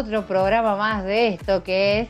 Otro programa más de esto que es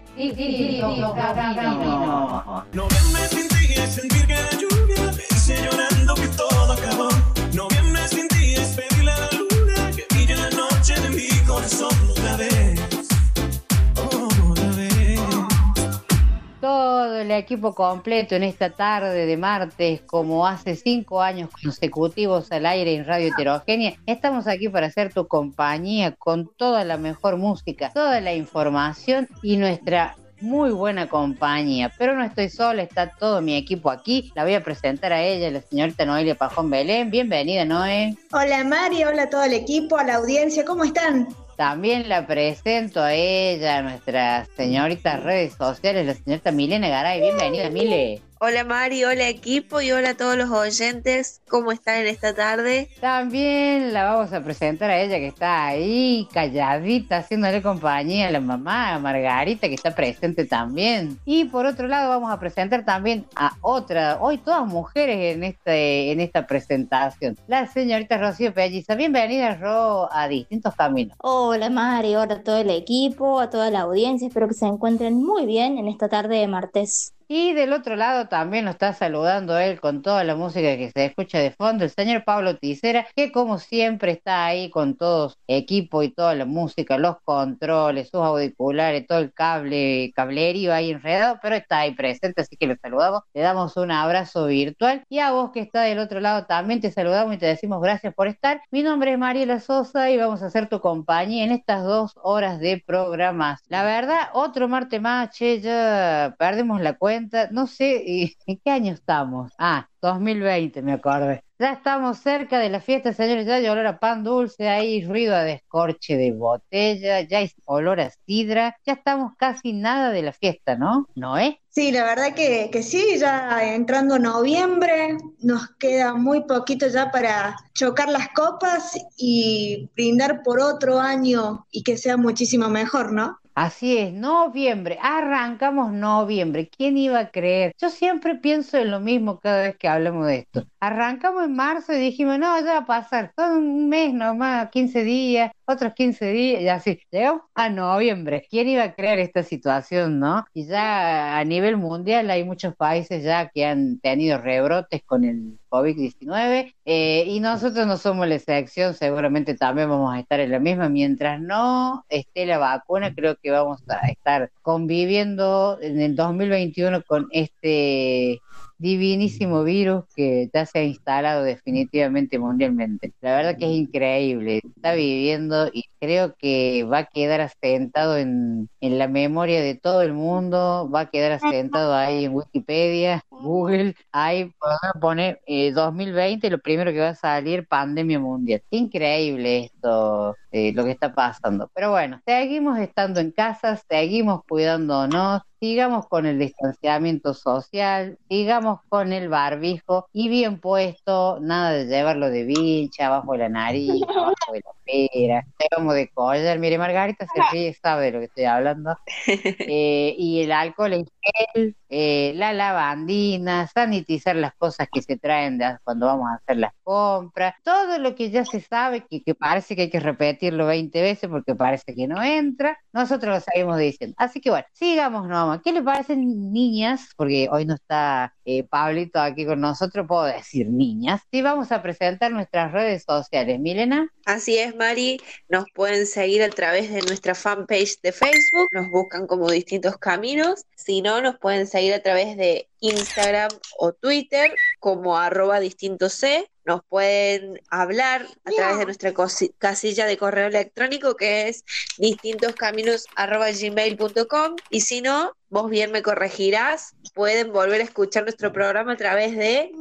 El equipo completo en esta tarde de martes, como hace cinco años consecutivos al aire en Radio Heterogénea, estamos aquí para hacer tu compañía con toda la mejor música, toda la información y nuestra muy buena compañía. Pero no estoy sola, está todo mi equipo aquí. La voy a presentar a ella, la señorita Noelia Pajón Belén. Bienvenida, Noé. Hola Mari, hola a todo el equipo, a la audiencia, ¿cómo están? También la presento a ella, a nuestra señorita redes sociales, la señorita Milena Garay. Bienvenida, Mile. Hola Mari, hola equipo y hola a todos los oyentes. ¿Cómo están en esta tarde? También la vamos a presentar a ella que está ahí calladita, haciéndole compañía a la mamá, a Margarita, que está presente también. Y por otro lado vamos a presentar también a otra, hoy todas mujeres en, este, en esta presentación, la señorita Rocío Pelliza. Bienvenida, Ro, a Distintos Caminos. Hola Mari, hola a todo el equipo, a toda la audiencia, espero que se encuentren muy bien en esta tarde de martes. Y del otro lado también nos está saludando él con toda la música que se escucha de fondo, el señor Pablo Ticera, que como siempre está ahí con todo su equipo y toda la música, los controles, sus auriculares, todo el cable, cablerío ahí enredado, pero está ahí presente, así que lo saludamos, le damos un abrazo virtual y a vos que está del otro lado también te saludamos y te decimos gracias por estar. Mi nombre es Mariela Sosa y vamos a hacer tu compañía en estas dos horas de programas. La verdad, otro martes más, ya perdimos la cuenta no sé ¿y en qué año estamos. Ah, 2020, me acordé. Ya estamos cerca de la fiesta, señores. Ya hay olor a pan dulce, hay ruido a descorche de botella, ya hay olor a sidra. Ya estamos casi nada de la fiesta, ¿no? ¿No es? Sí, la verdad que, que sí, ya entrando noviembre, nos queda muy poquito ya para chocar las copas y brindar por otro año y que sea muchísimo mejor, ¿no? Así es, noviembre, arrancamos noviembre. ¿Quién iba a creer? Yo siempre pienso en lo mismo cada vez que hablamos de esto. Arrancamos en marzo y dijimos, no, ya va a pasar, son un mes nomás, 15 días, otros 15 días, y así. Llegamos a noviembre. ¿Quién iba a creer esta situación, no? Y ya a nivel mundial hay muchos países ya que han tenido rebrotes con el COVID-19 eh, y nosotros no somos la excepción, seguramente también vamos a estar en la misma. Mientras no esté la vacuna, creo que vamos a estar conviviendo en el 2021 con este divinísimo virus que ya se ha instalado definitivamente mundialmente. La verdad que es increíble, está viviendo y creo que va a quedar asentado en, en la memoria de todo el mundo, va a quedar asentado ahí en Wikipedia, Google, ahí podemos poner eh, 2020, lo primero que va a salir, pandemia mundial. Increíble esto, eh, lo que está pasando. Pero bueno, seguimos estando en casa, seguimos cuidándonos, sigamos con el distanciamiento social, sigamos con el barbijo y bien puesto, nada de llevarlo de vincha, abajo de la nariz, abajo de la pera, llevamos de collar, mire Margarita se ríe, sabe de lo que estoy hablando, Eh, y el alcohol en gel, eh, la lavandina, sanitizar las cosas que se traen de cuando vamos a hacer las compras, todo lo que ya se sabe, que, que parece que hay que repetirlo 20 veces porque parece que no entra, nosotros lo seguimos diciendo. Así que bueno, sigamos nomás. ¿Qué le parecen niñas? Porque hoy no está eh, Pablito aquí con nosotros, puedo decir niñas. Sí, vamos a presentar nuestras redes sociales. Milena. Así es, Mari. Nos pueden seguir a través de nuestra fanpage de Facebook. Nos buscan como distintos caminos. Si no, nos pueden seguir a través de Instagram o Twitter como arroba distinto C. nos pueden hablar a través de nuestra casilla de correo electrónico que es distintoscaminos.gmail.com y si no, vos bien me corregirás, pueden volver a escuchar nuestro programa a través de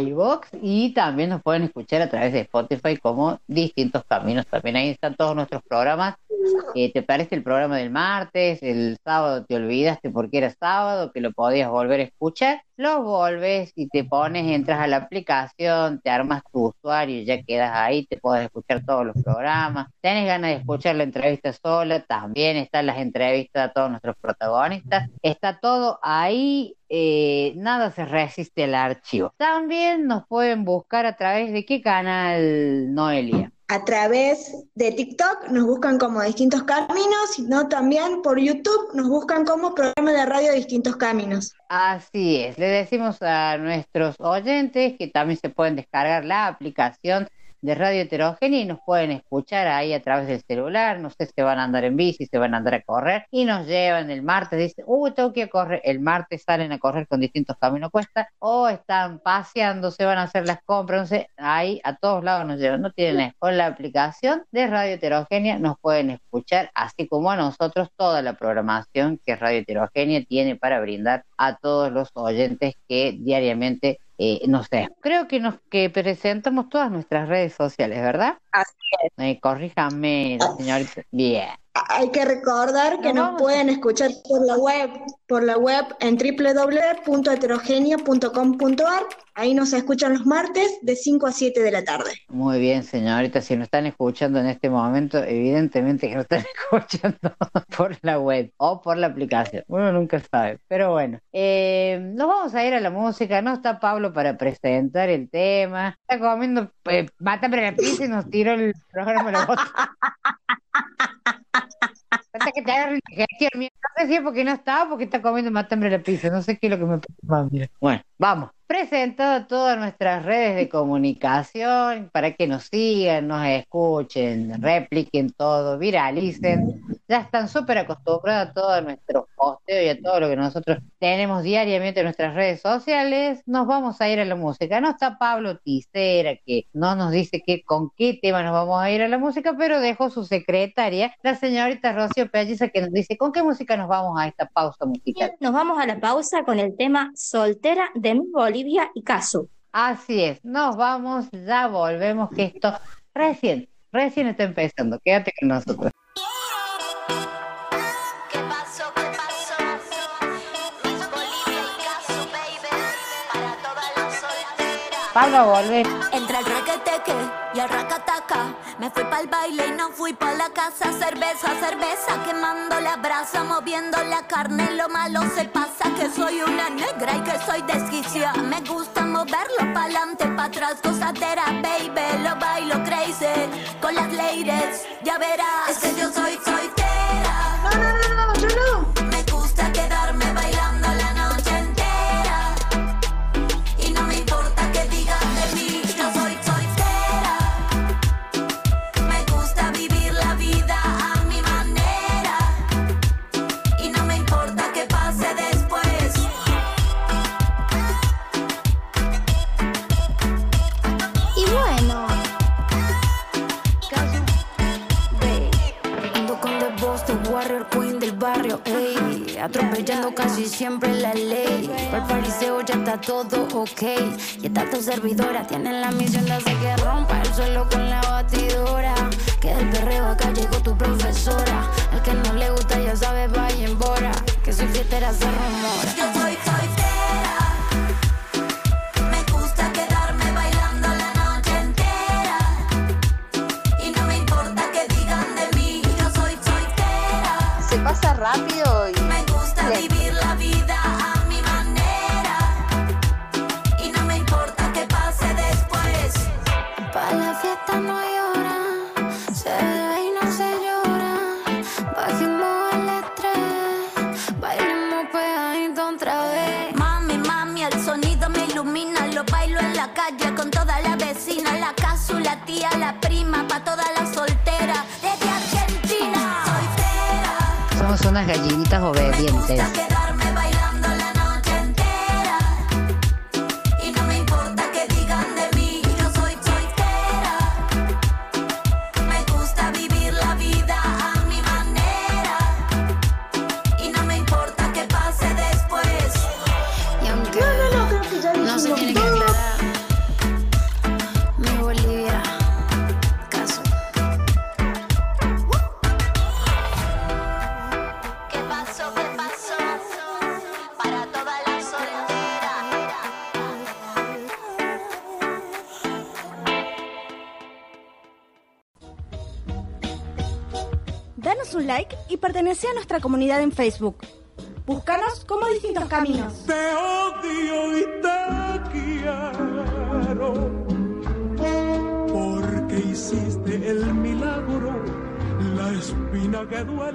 iVox y también nos pueden escuchar a través de Spotify como distintos caminos. También ahí están todos nuestros programas. Eh, ¿Te parece el programa del martes? El sábado te olvidaste porque era sábado, que lo podías volver a escuchar. Lo volves y te pones, entras a la aplicación, te armas tu usuario ya quedas ahí, te puedes escuchar todos los programas. ¿Tenés ganas de escuchar la entrevista sola? También están las entrevistas a todos nuestros protagonistas. Está todo ahí eh, nada se resiste al archivo. También nos pueden buscar a través de qué canal, Noelia. A través de TikTok nos buscan como Distintos Caminos, sino también por YouTube nos buscan como programa de radio Distintos Caminos. Así es, le decimos a nuestros oyentes que también se pueden descargar la aplicación de Radio Heterogénea y nos pueden escuchar ahí a través del celular, no sé si van a andar en bici, si van a andar a correr y nos llevan el martes, dicen, uy, tengo que ir a correr, el martes salen a correr con distintos caminos cuesta o están paseando, se van a hacer las compras, no sé, ahí a todos lados nos llevan, no tienen con la aplicación de Radio Heterogénea nos pueden escuchar, así como a nosotros toda la programación que Radio Heterogénea tiene para brindar a todos los oyentes que diariamente eh, no sé, creo que nos que presentamos todas nuestras redes sociales, ¿verdad? Así es. Eh, corríjame, señorita. Bien. Hay que recordar que Nos nos vamos. pueden escuchar por la web, por la web en www.heterogenia.com.ar. Ahí nos escuchan los martes de 5 a 7 de la tarde. Muy bien, señorita. Si nos están escuchando en este momento, evidentemente que nos están escuchando por la web o por la aplicación. Uno nunca sabe. Pero bueno, eh, nos vamos a ir a la música. No está Pablo para presentar el tema. Está comiendo eh, mátame la pizza y nos tiró el programa a la bota. Falta que te agarre indigestión. No sé si es porque no estaba porque está comiendo matambre la pizza. No sé qué es lo que me pasa. Bueno, vamos. Presentado todas nuestras redes de comunicación para que nos sigan, nos escuchen, repliquen todo, viralicen. Ya están súper acostumbrados a todo nuestro posteo y a todo lo que nosotros tenemos diariamente en nuestras redes sociales. Nos vamos a ir a la música. No está Pablo Ticera, que no nos dice que, con qué tema nos vamos a ir a la música, pero dejó su secretaria, la señorita Rocío Pelliza, que nos dice con qué música nos vamos a esta pausa musical. Nos vamos a la pausa con el tema Soltera de mi Bolivia y Casu. Así es, nos vamos, ya volvemos, que esto recién, recién está empezando. Quédate con nosotros. Pablo, volvé. Entre el requeteque y el racataca Me fui pa'l baile y no fui pa' la casa. Cerveza, cerveza, quemando la brasa Moviendo la carne, lo malo se pasa Que soy una negra y que soy desquiciada Me gusta moverlo pa'lante, pa' atrás Gozadera, baby, lo bailo crazy Con las ladies, ya verás. Es que yo soy soltera No, no, no, no, yo no. Barrio. Atropellando casi siempre la ley. Por pariseo ya está todo ok. Y esta tu servidora tiene la misión de hacer que rompa el suelo con la batidora. Que del perreo acá llegó tu profesora. Al que no le gusta ya sabe, vaya en bora. Que soy fiestera se rumora. Pasa rápido y Me gusta lento. vivir la vida a mi manera Y no me importa que pase después Pa' la fiesta no hay hora, se bebe y no se llora. Bajemos el estrés, bailemos pegadito otra vez. Mami, mami, el sonido me ilumina Lo bailo en la calle con toda la vecina La casu, la tía, la prima Pa' todas las unas gallinitas obedientes. Nuestra comunidad en Facebook. Búscanos como distintos caminos. Te odio y te quiero. Porque hiciste el milagro, la espina que duele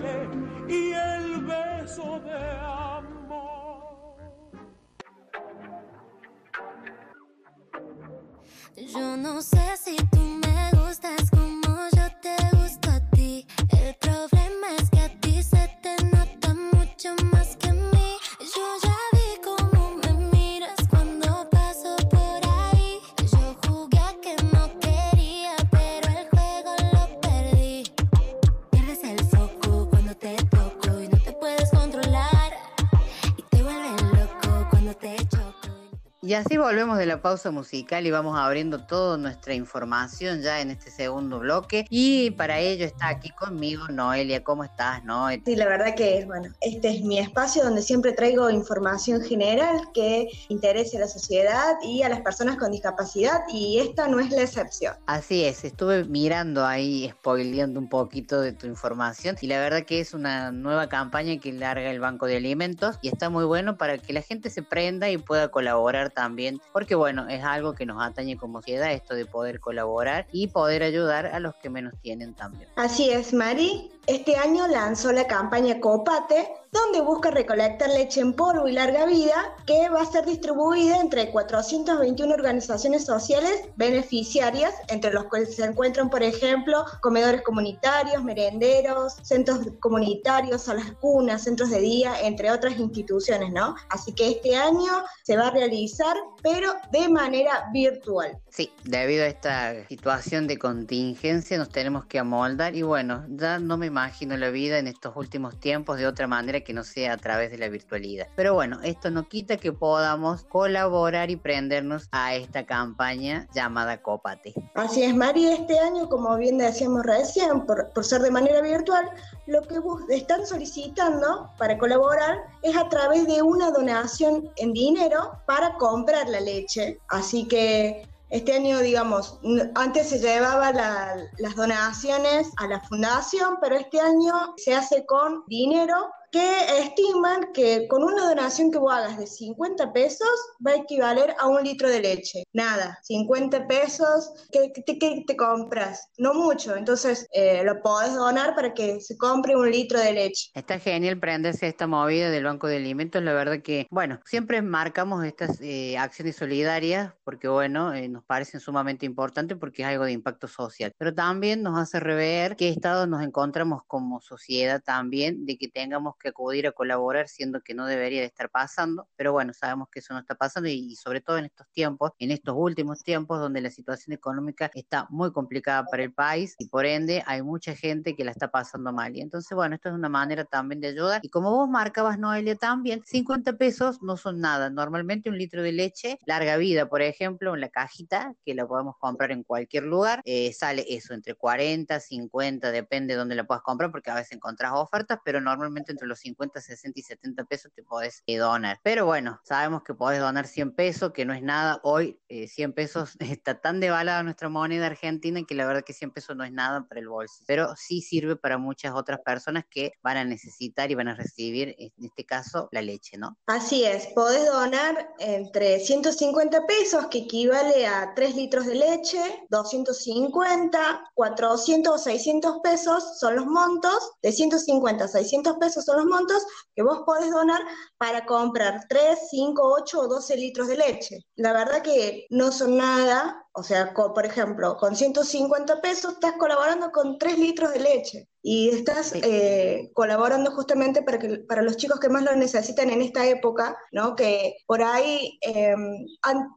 así volvemos de la pausa musical y vamos abriendo toda nuestra información ya en este segundo bloque. Y para ello está aquí conmigo Noelia. ¿Cómo estás, Noelia? Sí, la verdad que, bueno, este es mi espacio donde siempre traigo información general que interese a la sociedad y a las personas con discapacidad y esta no es la excepción. Así es, estuve mirando ahí, spoileando un poquito de tu información y la verdad que es una nueva campaña que larga el Banco de Alimentos y está muy bueno para que la gente se prenda y pueda colaborar también, porque bueno, es algo que nos atañe como sociedad esto de poder colaborar y poder ayudar a los que menos tienen también. Así es, Mari. Este año lanzó la campaña Copate, donde busca recolectar leche en polvo y larga vida, que va a ser distribuida entre 421 organizaciones sociales beneficiarias, entre los cuales se encuentran, por ejemplo, comedores comunitarios, merenderos, centros comunitarios, salas cunas, centros de día, entre otras instituciones, ¿no? Así que este año se va a realizar, pero de manera virtual. Sí, debido a esta situación de contingencia nos tenemos que amoldar y bueno, ya no me imagino la vida en estos últimos tiempos de otra manera que no sea a través de la virtualidad. Pero bueno, esto no quita que podamos colaborar y prendernos a esta campaña llamada Cópate. Así es, Mari, este año, como bien decíamos recién, por, por ser de manera virtual, lo que están solicitando para colaborar es a través de una donación en dinero para comprar la leche. Así que este año, digamos, antes se llevaba la- las donaciones a la fundación, pero este año se hace con dinero que estiman que con una donación que vos hagas de 50 pesos va a equivaler a un litro de leche. Nada, 50 pesos, ¿qué, qué- qué te compras? No mucho, entonces eh, lo podés donar para que se compre un litro de leche. Está genial prenderse esta movida del Banco de Alimentos. La verdad que, bueno, siempre marcamos estas eh, acciones solidarias porque, bueno, eh, nos parecen sumamente importantes porque es algo de impacto social. Pero también nos hace rever qué estado nos encontramos como sociedad también, de que tengamos que acudir a colaborar, siendo que no debería de estar pasando. Pero bueno, sabemos que eso no está pasando y, y sobre todo en estos tiempos, en estos últimos tiempos donde la situación económica está muy complicada para el país y por ende hay mucha gente que la está pasando mal. Y entonces, bueno, esto es una manera también de ayudar. Y como vos marcabas, Noelia, también, 50 pesos no son nada. Normalmente un litro de leche, larga vida, por ejemplo, en la cajita, que la podemos comprar en cualquier lugar, eh, sale eso, entre 40, 50, depende de dónde la puedas comprar, porque a veces encontrás ofertas, pero normalmente entre los 50, 60 y 70 pesos te podés eh, donar. Pero bueno, sabemos que podés donar 100 pesos, que no es nada. Hoy eh, 100 pesos está tan devaluada nuestra moneda argentina que la verdad que 100 pesos no es nada para el bolsillo. Pero sí sirve para muchas otras personas que van a necesitar y van a recibir, en este caso, la leche, ¿no? Así es, podés donar entre 150 pesos, que equivale a 3 litros de leche, 250, 400 o 600 pesos son los montos, de 150 a 600 pesos son los montos que vos podés donar para comprar 3, 5, 8 o 12 litros de leche. La verdad que no son nada, o sea, co- por ejemplo, con 150 pesos estás colaborando con 3 litros de leche y estás eh, colaborando justamente para, que, para los chicos que más lo necesitan en esta época, ¿no? Que por ahí eh,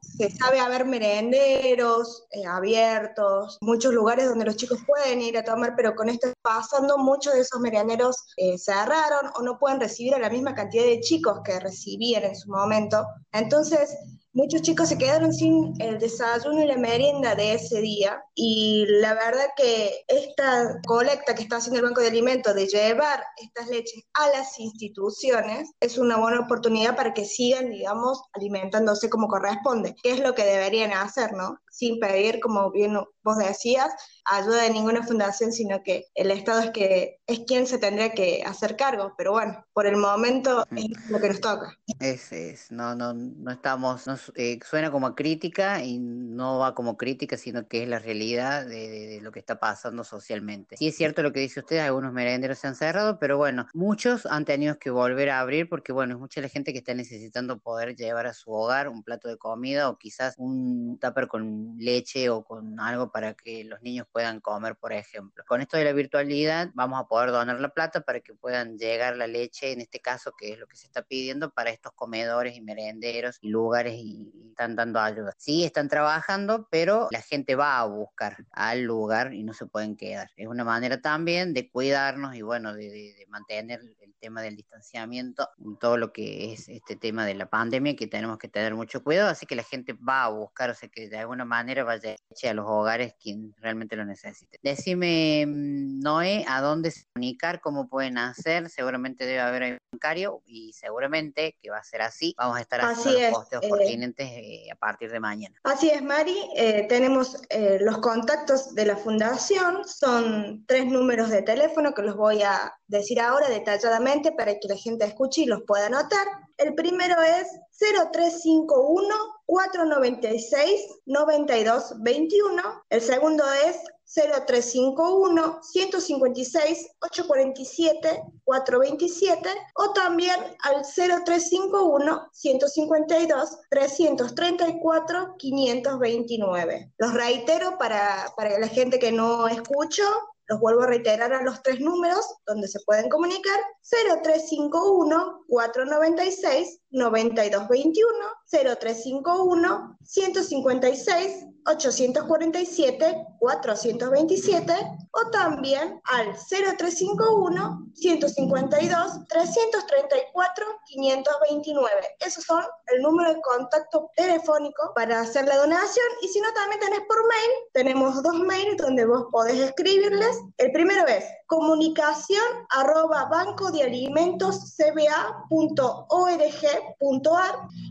se sabe haber merenderos eh, abiertos, muchos lugares donde los chicos pueden ir a tomar, pero con esto pasando, muchos de esos merenderos eh, cerraron o no pueden recibir a la misma cantidad de chicos que recibían en su momento. Entonces, Muchos chicos se quedaron sin el desayuno y la merienda de ese día y la verdad que esta colecta que está haciendo el Banco de Alimentos de llevar estas leches a las instituciones es una buena oportunidad para que sigan, digamos, alimentándose como corresponde, que es lo que deberían hacer, ¿no? Sin pedir, como bien vos decías, ayuda de ninguna fundación, sino que el Estado es que es quien se tendría que hacer cargo. Pero bueno, por el momento es lo que nos toca. Es, es, no, no, no estamos, no, eh, suena como crítica y no va como crítica, sino que es la realidad de, de- de lo que está pasando socialmente. Sí es cierto lo que dice usted, algunos merenderos se han cerrado, pero bueno, muchos han tenido que volver a abrir porque bueno, es mucha la gente que está necesitando poder llevar a su hogar un plato de comida o quizás un tupper con leche o con algo para que los niños puedan comer, por ejemplo. Con esto de la virtualidad vamos a poder donar la plata para que puedan llegar la leche, en este caso, que es lo que se está pidiendo para estos comedores y merenderos y lugares y están dando ayuda. Sí, están trabajando, pero la gente va a buscar al lugar y no se pueden quedar. Es una manera también de cuidarnos y bueno, de, de- de mantener el tema del distanciamiento, todo lo que es este tema de la pandemia, que tenemos que tener mucho cuidado, así que la gente va a buscar, o sea que de alguna manera vaya a los hogares quien realmente lo necesite. Decime, Noé, a dónde se comunicar, cómo pueden hacer, seguramente debe haber un bancario y seguramente que va a ser así, vamos a estar haciendo Así los es, posteos eh, pertinentes eh, a partir de mañana. Así es, Mari. Eh, tenemos eh, los contactos de la fundación. Son tres números de teléfono que los voy a decir ahora detalladamente para que la gente escuche y los pueda anotar. El primero es 0351 496 9221. El segundo es 0351 156 847 427 o también al 0351 152 334 529. Los reitero para, para la gente que no escuchó. Los vuelvo a reiterar a los tres números donde se pueden comunicar. 0351 496 9221 0351 156 847 427 o también al 0351 152 334 529. Esos son el número de contacto telefónico para hacer la donación y si no también tenés por mail, tenemos dos mails donde vos podés escribirles. El primero es comunicación arroba banco de alimentos cba.org.ar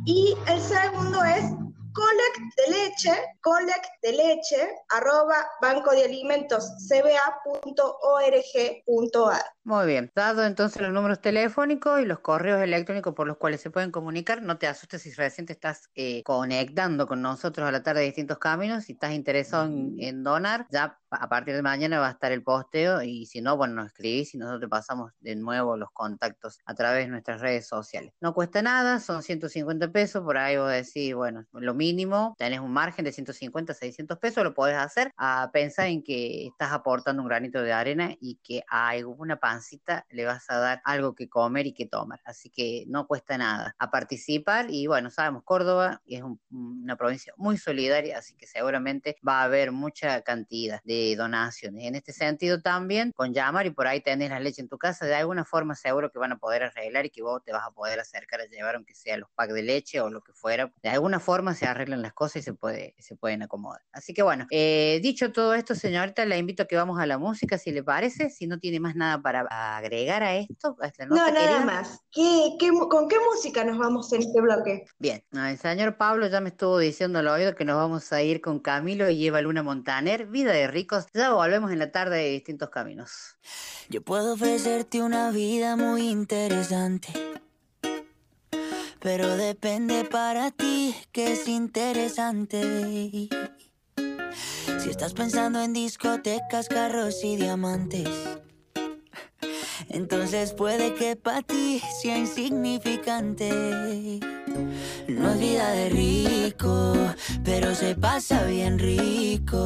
y el segundo es collect de leche, collect de leche, arroba banco de alimentos cba.org.ar. Muy bien, dado entonces los números telefónicos y los correos electrónicos por los cuales se pueden comunicar, no te asustes si recién estás eh, conectando con nosotros a la tarde de distintos caminos, si estás interesado en, en donar, ya a partir de mañana va a estar el posteo y si no, bueno, nos escribís y nosotros pasamos de nuevo los contactos a través de nuestras redes sociales. No cuesta nada, son 150 pesos, por ahí vos decís, bueno, lo mínimo, tenés un margen de 150, 600 pesos, lo podés hacer, a pensar en que estás aportando un granito de arena y que a alguna pancita le vas a dar algo que comer y que tomar. Así que no cuesta nada a participar y bueno, sabemos, Córdoba es un- una provincia muy solidaria, así que seguramente va a haber mucha cantidad de donaciones. En este sentido también, con llamar y por ahí tenés la leche en tu casa, de alguna forma seguro que van a poder arreglar y que vos te vas a poder acercar a llevar, aunque sea los packs de leche o lo que fuera. De alguna forma se arreglan las cosas y se, puede, se pueden acomodar. Así que bueno, eh, dicho todo esto, señorita, la invito a que vamos a la música, si le parece, si no tiene más nada para agregar a esto, a esta No, nota nada querida. más. ¿Qué, qué con qué música nos vamos en este bloque? Bien, no, el señor Pablo ya me estuvo diciendo al oído que nos vamos a ir con Camilo y Eva Luna Montaner, Vida de Ricos. Ya volvemos en la tarde de distintos caminos. Yo puedo ofrecerte una vida muy interesante. Pero depende para ti que es interesante. Si estás pensando en discotecas, carros y diamantes, entonces puede que para ti sea insignificante. No es vida de rico, pero se pasa bien rico.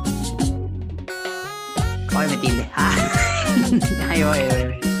Hoy me tilde. Ah. Ahí voy, voy, voy.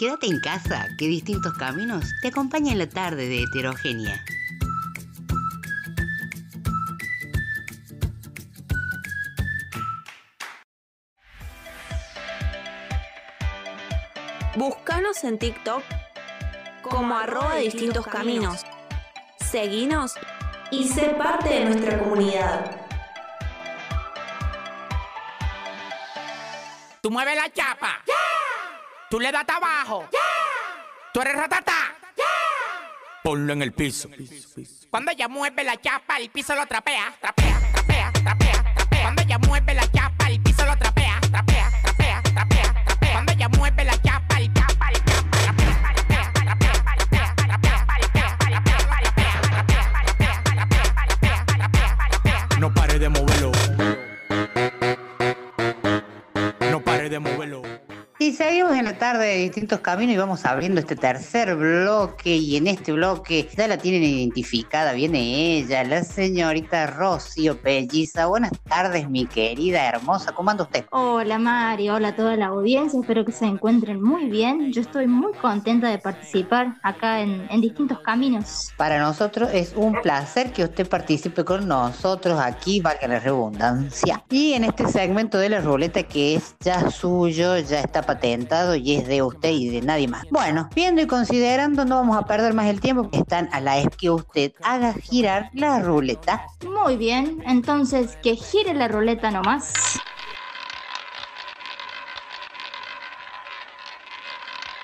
Quédate en casa, que distintos caminos te acompañan en la tarde de heterogénea. Búscanos en TikTok como arroba distintos caminos. Seguinos y sé parte de nuestra comunidad. Tú mueves la chapa. Tú le das abajo. Tú eres ratata. Ponlo en el piso. Cuando ella mueve la chapa, el piso lo trapea, trapea, trapea, trapea, trapea. Cuando ella mueve la chapa, Y seguimos en la tarde de distintos caminos y vamos abriendo este tercer bloque y en este bloque ya la tienen identificada, viene ella, la señorita Rocío Pelliza. Buenas tardes, mi querida hermosa, ¿cómo anda usted? Hola Mari, hola a toda la audiencia, espero que se encuentren muy bien. Yo estoy muy contenta de participar acá en, en distintos caminos. Para nosotros es un placer que usted participe con nosotros aquí, valga la redundancia. Y en este segmento de la ruleta que es ya suyo, ya está patentado y es de usted y de nadie más. Bueno, viendo y considerando, no vamos a perder más el tiempo. Están a la vez que usted haga girar la ruleta. Muy bien, entonces que gire la ruleta nomás.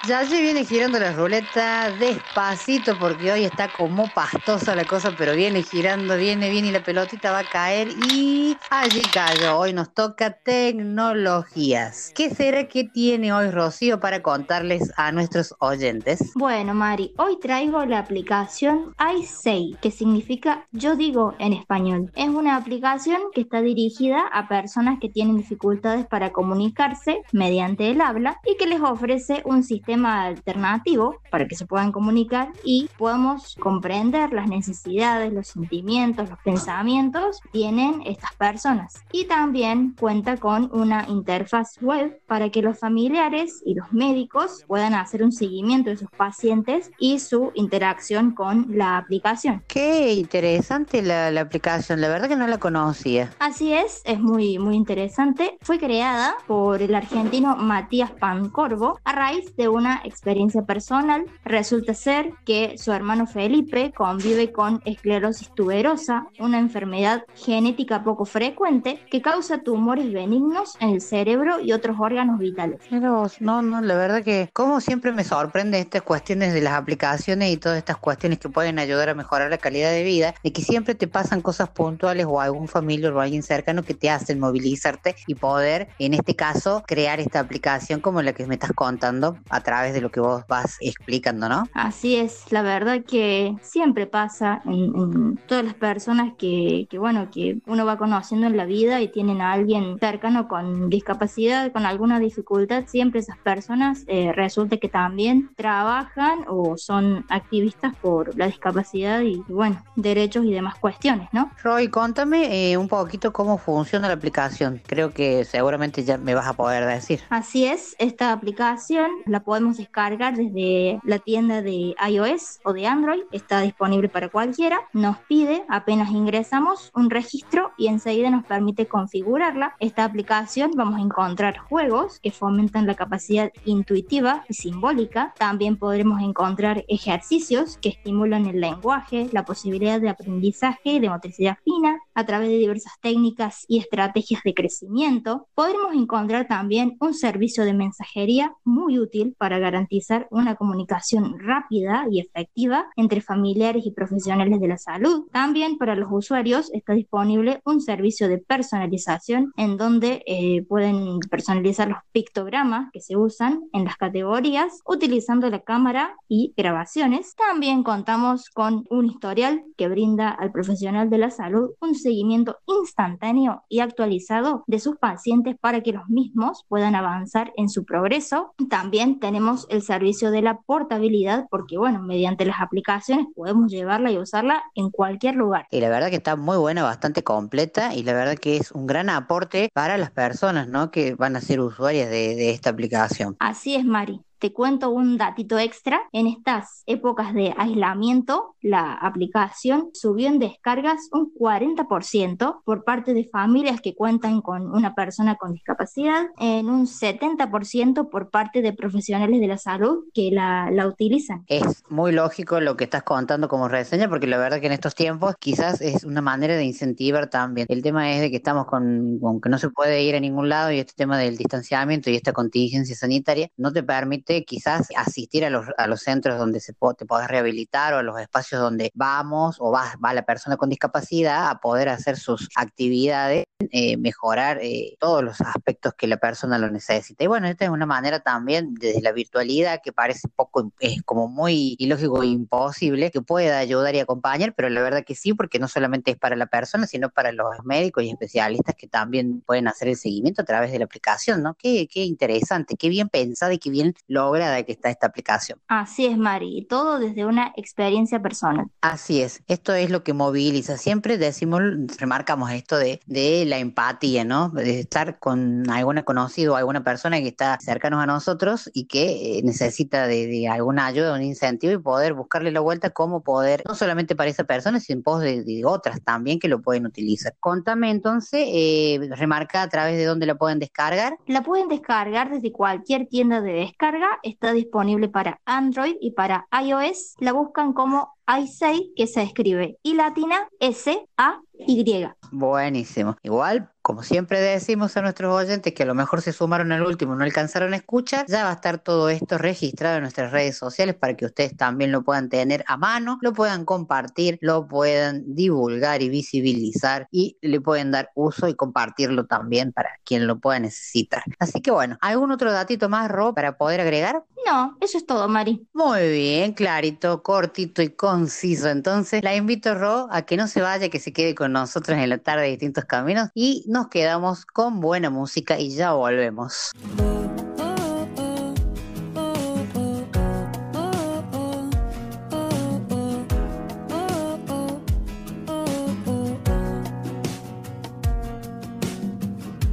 Ya se viene girando la ruleta despacito porque hoy está como pastosa la cosa, pero viene girando, viene, viene y la pelotita va a caer y allí cayó. Hoy nos toca tecnologías. ¿Qué será que tiene hoy Rocío para contarles a nuestros oyentes? Bueno, Mari, hoy traigo la aplicación iSay, que significa yo digo en español. Es una aplicación que está dirigida a personas que tienen dificultades para comunicarse mediante el habla y que les ofrece un sistema alternativo para que se puedan comunicar y podamos comprender las necesidades, los sentimientos, los pensamientos que tienen estas personas. Y también cuenta con una interfaz web para que los familiares y los médicos puedan hacer un seguimiento de sus pacientes y su interacción con la aplicación. Qué interesante la, la aplicación, la verdad que no la conocía. Así es, es muy, muy interesante. Fue creada por el argentino Matías Pancorvo a raíz de una experiencia personal. Resulta ser que su hermano Felipe convive con esclerosis tuberosa, una enfermedad genética poco frecuente que causa tumores benignos en el cerebro y otros órganos vitales. Pero no, no, la verdad que como siempre me sorprende estas cuestiones de las aplicaciones y todas estas cuestiones que pueden ayudar a mejorar la calidad de vida, de que siempre te pasan cosas puntuales o algún familiar o alguien cercano que te hacen movilizarte y poder, en este caso, crear esta aplicación como la que me estás contando a través de lo que vos vas explicando, ¿no? Así es, la verdad que siempre pasa en, en todas las personas que, que, bueno, que uno va conociendo en la vida y tienen a alguien cercano con discapacidad, con alguna dificultad, siempre esas personas eh, resulta que también trabajan o son activistas por la discapacidad y, bueno, derechos y demás cuestiones, ¿no? Roy, contame eh, un poquito cómo funciona la aplicación. Creo que seguramente ya me vas a poder decir. Así es, esta aplicación la podemos descargar desde la tienda de iOS o de Android, está disponible para cualquiera. Nos pide, apenas ingresamos, un registro y enseguida nos permite configurarla. Esta aplicación vamos a encontrar juegos que fomentan la capacidad intuitiva y simbólica. También podremos encontrar ejercicios que estimulan el lenguaje, la posibilidad de aprendizaje y de motricidad fina a través de diversas técnicas y estrategias de crecimiento. Podremos encontrar también un servicio de mensajería muy útil para garantizar una comunicación rápida y efectiva entre familiares y profesionales de la salud. También para los usuarios está disponible un servicio de personalización en donde eh, pueden personalizar los pictogramas que se usan en las categorías utilizando la cámara y grabaciones. También contamos con un historial que brinda al profesional de la salud un seguimiento instantáneo y actualizado de sus pacientes para que los mismos puedan avanzar en su progreso. También tenemos el servicio de la portabilidad porque, bueno, mediante las aplicaciones podemos llevarla y usarla en cualquier lugar. Y la verdad que está muy buena, bastante completa y la verdad que es un gran aporte para las personas, ¿no? Que van a ser usuarias de, de esta aplicación. Así es, Mari. Te cuento un datito extra. En estas épocas de aislamiento, la aplicación subió en descargas un 40% por parte de familias que cuentan con una persona con discapacidad, en un 70% por parte de profesionales de la salud que la, la utilizan. Es muy lógico lo que estás contando como reseña, porque la verdad que en estos tiempos quizás es una manera de incentivar también. El tema es de que estamos con, con que no se puede ir a ningún lado y este tema del distanciamiento y esta contingencia sanitaria no te permite quizás asistir a los, a los centros donde se po- te podés rehabilitar o a los espacios donde vamos o va, va la persona con discapacidad a poder hacer sus actividades, eh, mejorar eh, todos los aspectos que la persona lo necesita. Y bueno, esta es una manera también desde la virtualidad que parece poco, es como muy ilógico e imposible, que pueda ayudar y acompañar, pero la verdad que sí, porque no solamente es para la persona, sino para los médicos y especialistas que también pueden hacer el seguimiento a través de la aplicación, ¿no? Qué, qué interesante, qué bien pensada y qué bien lograda que está esta aplicación. Así es, Mari, y todo desde una experiencia personal. Así es, esto es lo que moviliza. Siempre decimos, remarcamos esto de, de la empatía, ¿no? De estar con alguna conocido o alguna persona que está cercanos a nosotros y que eh, necesita de, de alguna ayuda, un incentivo y poder buscarle la vuelta, cómo poder, no solamente para esa persona, sino en pos de, de otras también que lo pueden utilizar. Contame entonces, eh, remarca a través de dónde la pueden descargar. La pueden descargar desde cualquier tienda de descarga, está disponible para Android y para iOS. La buscan como i6, que se escribe y latina S-A-Y. Buenísimo. Igual, como siempre decimos a nuestros oyentes que a lo mejor se sumaron al último, no alcanzaron a escuchar, ya va a estar todo esto registrado en nuestras redes sociales para que ustedes también lo puedan tener a mano, lo puedan compartir, lo puedan divulgar y visibilizar y le pueden dar uso y compartirlo también para quien lo pueda necesitar. Así que bueno, ¿algún otro datito más, Ro, para poder agregar? No, eso es todo, Mari. Muy bien, clarito, cortito y conciso. Entonces, la invito, Ro, a que no se vaya, que se quede con nosotros en la tarde de distintos caminos y nos quedamos con buena música y ya volvemos.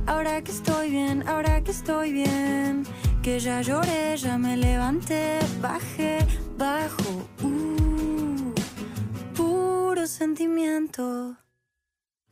Ahora que estoy bien, ahora que estoy bien, que ya lloré, ya me levanté, bajé, bajo, uh, puro sentimiento.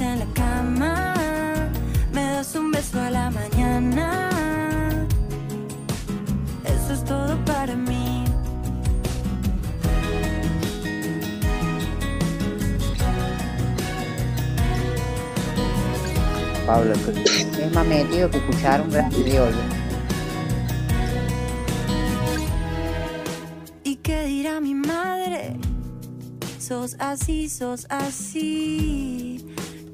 en la cama, me das un beso a la mañana. Eso es todo para mí. Pablo, el tema metido que escuchar un gran criollo. ¿Y qué dirá mi madre? Sos así, sos así.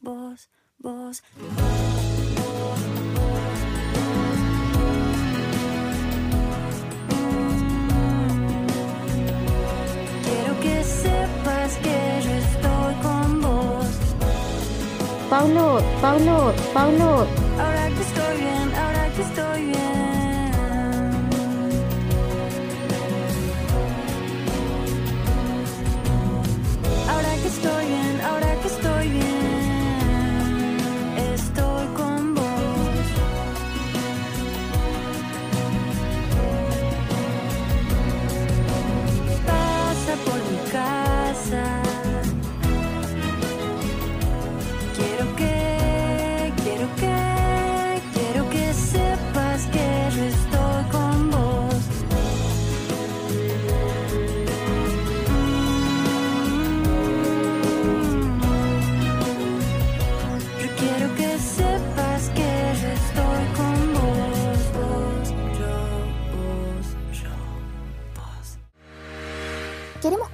vos, vos. Quiero que sepas que yo estoy con vos. Paulo, Paulo, Paulo, Ahora que estoy bien, ahora que estoy bien. Ahora que estoy bien, ahora que estoy bien.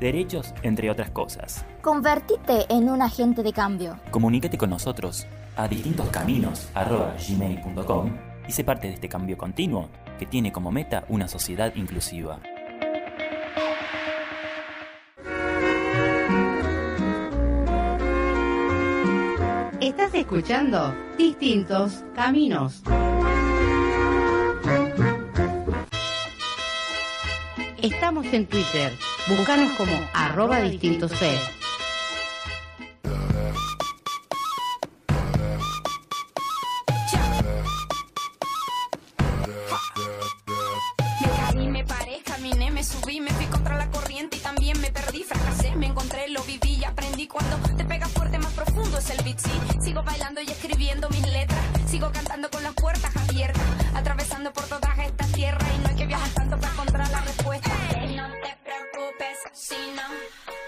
derechos, entre otras cosas. Convertite en un agente de cambio. Comunícate con nosotros a distintoscaminos.gmail.com y sé parte de este cambio continuo que tiene como meta una sociedad inclusiva. Estás escuchando Distintos Caminos. Pega fuerte, más profundo es el beat, sí. Sigo bailando y escribiendo mis letras, sigo cantando con las puertas abiertas, atravesando por todas estas tierras y no hay que viajar tanto para encontrar la respuesta. No te preocupes si no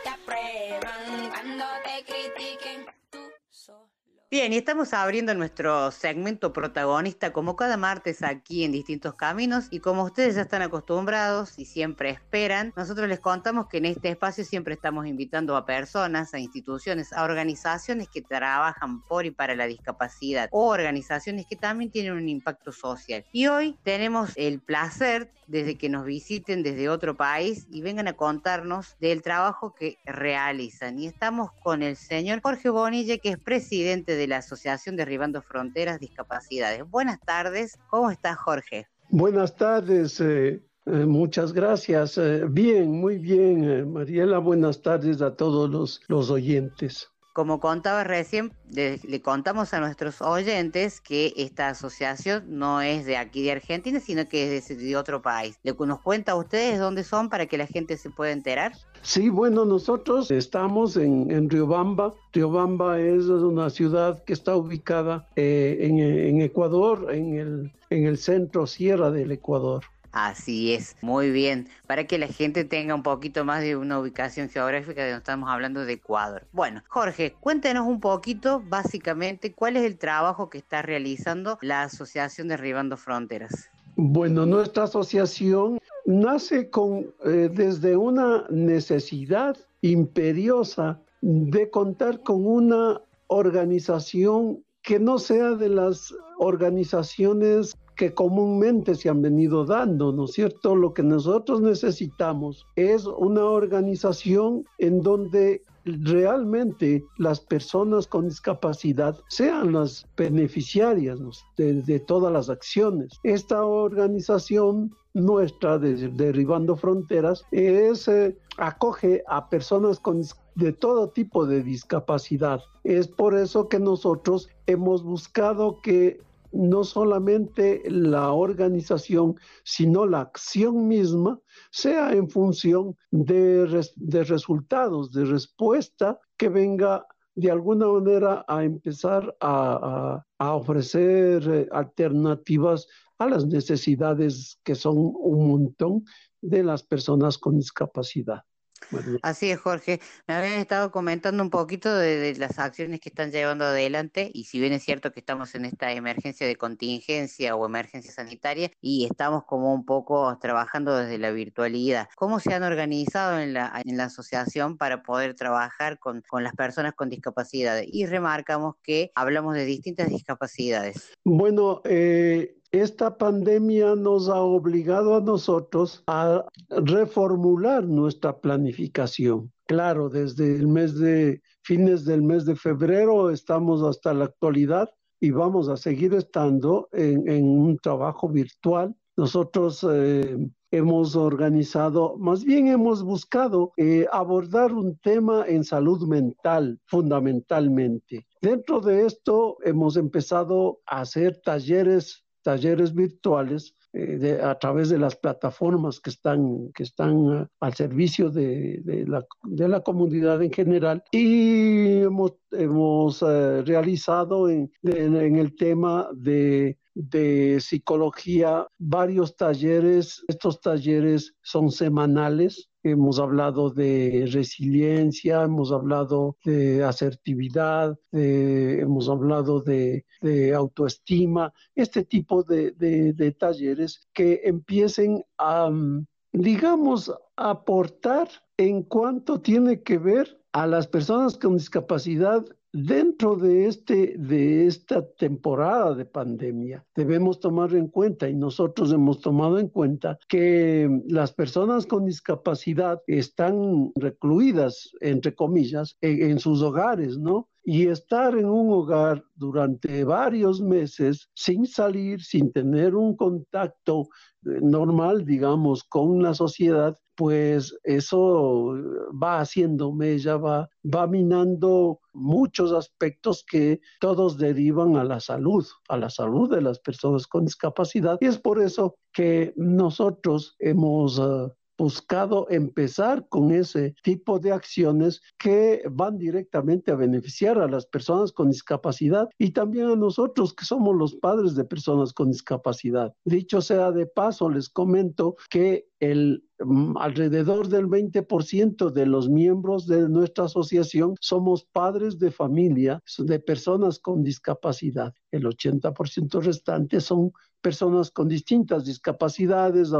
te aprueban cuando te critiquen. Bien, y estamos abriendo nuestro segmento protagonista como cada martes aquí en Distintos Caminos y como ustedes ya están acostumbrados y siempre esperan, nosotros les contamos que en este espacio siempre estamos invitando a personas, a instituciones, a organizaciones que trabajan por y para la discapacidad o organizaciones que también tienen un impacto social. Y hoy tenemos el placer desde que nos visiten desde otro país y vengan a contarnos del trabajo que realizan. Y estamos con el señor Jorge Bonilla, que es presidente de de la Asociación Derribando Fronteras Discapacidades. Buenas tardes, ¿cómo estás Jorge? Buenas tardes, eh, eh, muchas gracias. Eh, bien, muy bien, Mariela. Buenas tardes a todos los, los oyentes. Como contaba recién, le, contamos a nuestros oyentes que esta asociación no es de aquí de Argentina, sino que es de, de otro país. ¿Le, ¿Nos cuenta a ustedes dónde son para que la gente se pueda enterar? Sí, bueno, nosotros estamos en, en Riobamba. Riobamba es una ciudad que está ubicada eh, en, en Ecuador, en el, en el centro sierra del Ecuador. Así es, muy bien, para que la gente tenga un poquito más de una ubicación geográfica de donde estamos hablando de Ecuador. Bueno, Jorge, cuéntenos un poquito, básicamente, cuál es el trabajo que está realizando la Asociación Derribando Fronteras. Bueno, nuestra asociación nace con, eh, desde una necesidad imperiosa de contar con una organización que no sea de las organizaciones que comúnmente se han venido dando, ¿no es cierto? Lo que nosotros necesitamos es una organización en donde realmente las personas con discapacidad sean las beneficiarias de, todas las acciones. Esta organización nuestra de Derribando Fronteras es, eh, acoge a personas con de todo tipo de discapacidad. Es por eso que nosotros hemos buscado que no solamente la organización, sino la acción misma sea en función de, de resultados, de respuesta que venga de alguna manera a empezar a, a, a ofrecer eh, alternativas a las necesidades que son un montón de las personas con discapacidad. Así es, Jorge. Me habían estado comentando un poquito de, de, las acciones que están llevando adelante y si bien es cierto que estamos en esta emergencia de contingencia o emergencia sanitaria y estamos como un poco trabajando desde la virtualidad, ¿cómo se han organizado en la, en la asociación para poder trabajar con, con las personas con discapacidad? Y remarcamos que hablamos de distintas discapacidades. Bueno, eh, esta pandemia nos ha obligado a nosotros a reformular nuestra planificación. Claro, desde el mes de fines del mes de febrero estamos hasta la actualidad y vamos a seguir estando en, en un trabajo virtual. Nosotros eh, hemos organizado, más bien hemos buscado eh, abordar un tema en salud mental fundamentalmente. Dentro de esto hemos empezado a hacer talleres talleres virtuales eh, de, a través de las plataformas que están, que están uh, al servicio de, la, de, la, comunidad en general y hemos, hemos uh, realizado en, en, el tema de, de psicología varios talleres. Estos talleres son semanales hemos hablado de resiliencia, hemos hablado de asertividad, hemos hablado de, autoestima, este tipo de, de, talleres que empiecen a, digamos, a aportar en cuanto tiene que ver a las personas con discapacidad Dentro de, este, de esta temporada de pandemia, debemos tomar en cuenta, y nosotros hemos tomado en cuenta, que las personas con discapacidad están recluidas, entre comillas, en, en sus hogares, ¿no? Y estar en un hogar durante varios meses sin salir, sin tener un contacto normal, digamos, con la sociedad, pues eso va haciendo mella, va, va minando muchos aspectos que todos derivan a la salud, a la salud de las personas con discapacidad. Y es por eso que nosotros hemos uh, buscado empezar con ese tipo de acciones que van directamente a beneficiar a las personas con discapacidad y también a nosotros que somos los padres de personas con discapacidad. Dicho sea de paso, les comento que el alrededor del 20% de los miembros de nuestra asociación somos padres de familia de personas con discapacidad. El 80% restante son personas con distintas discapacidades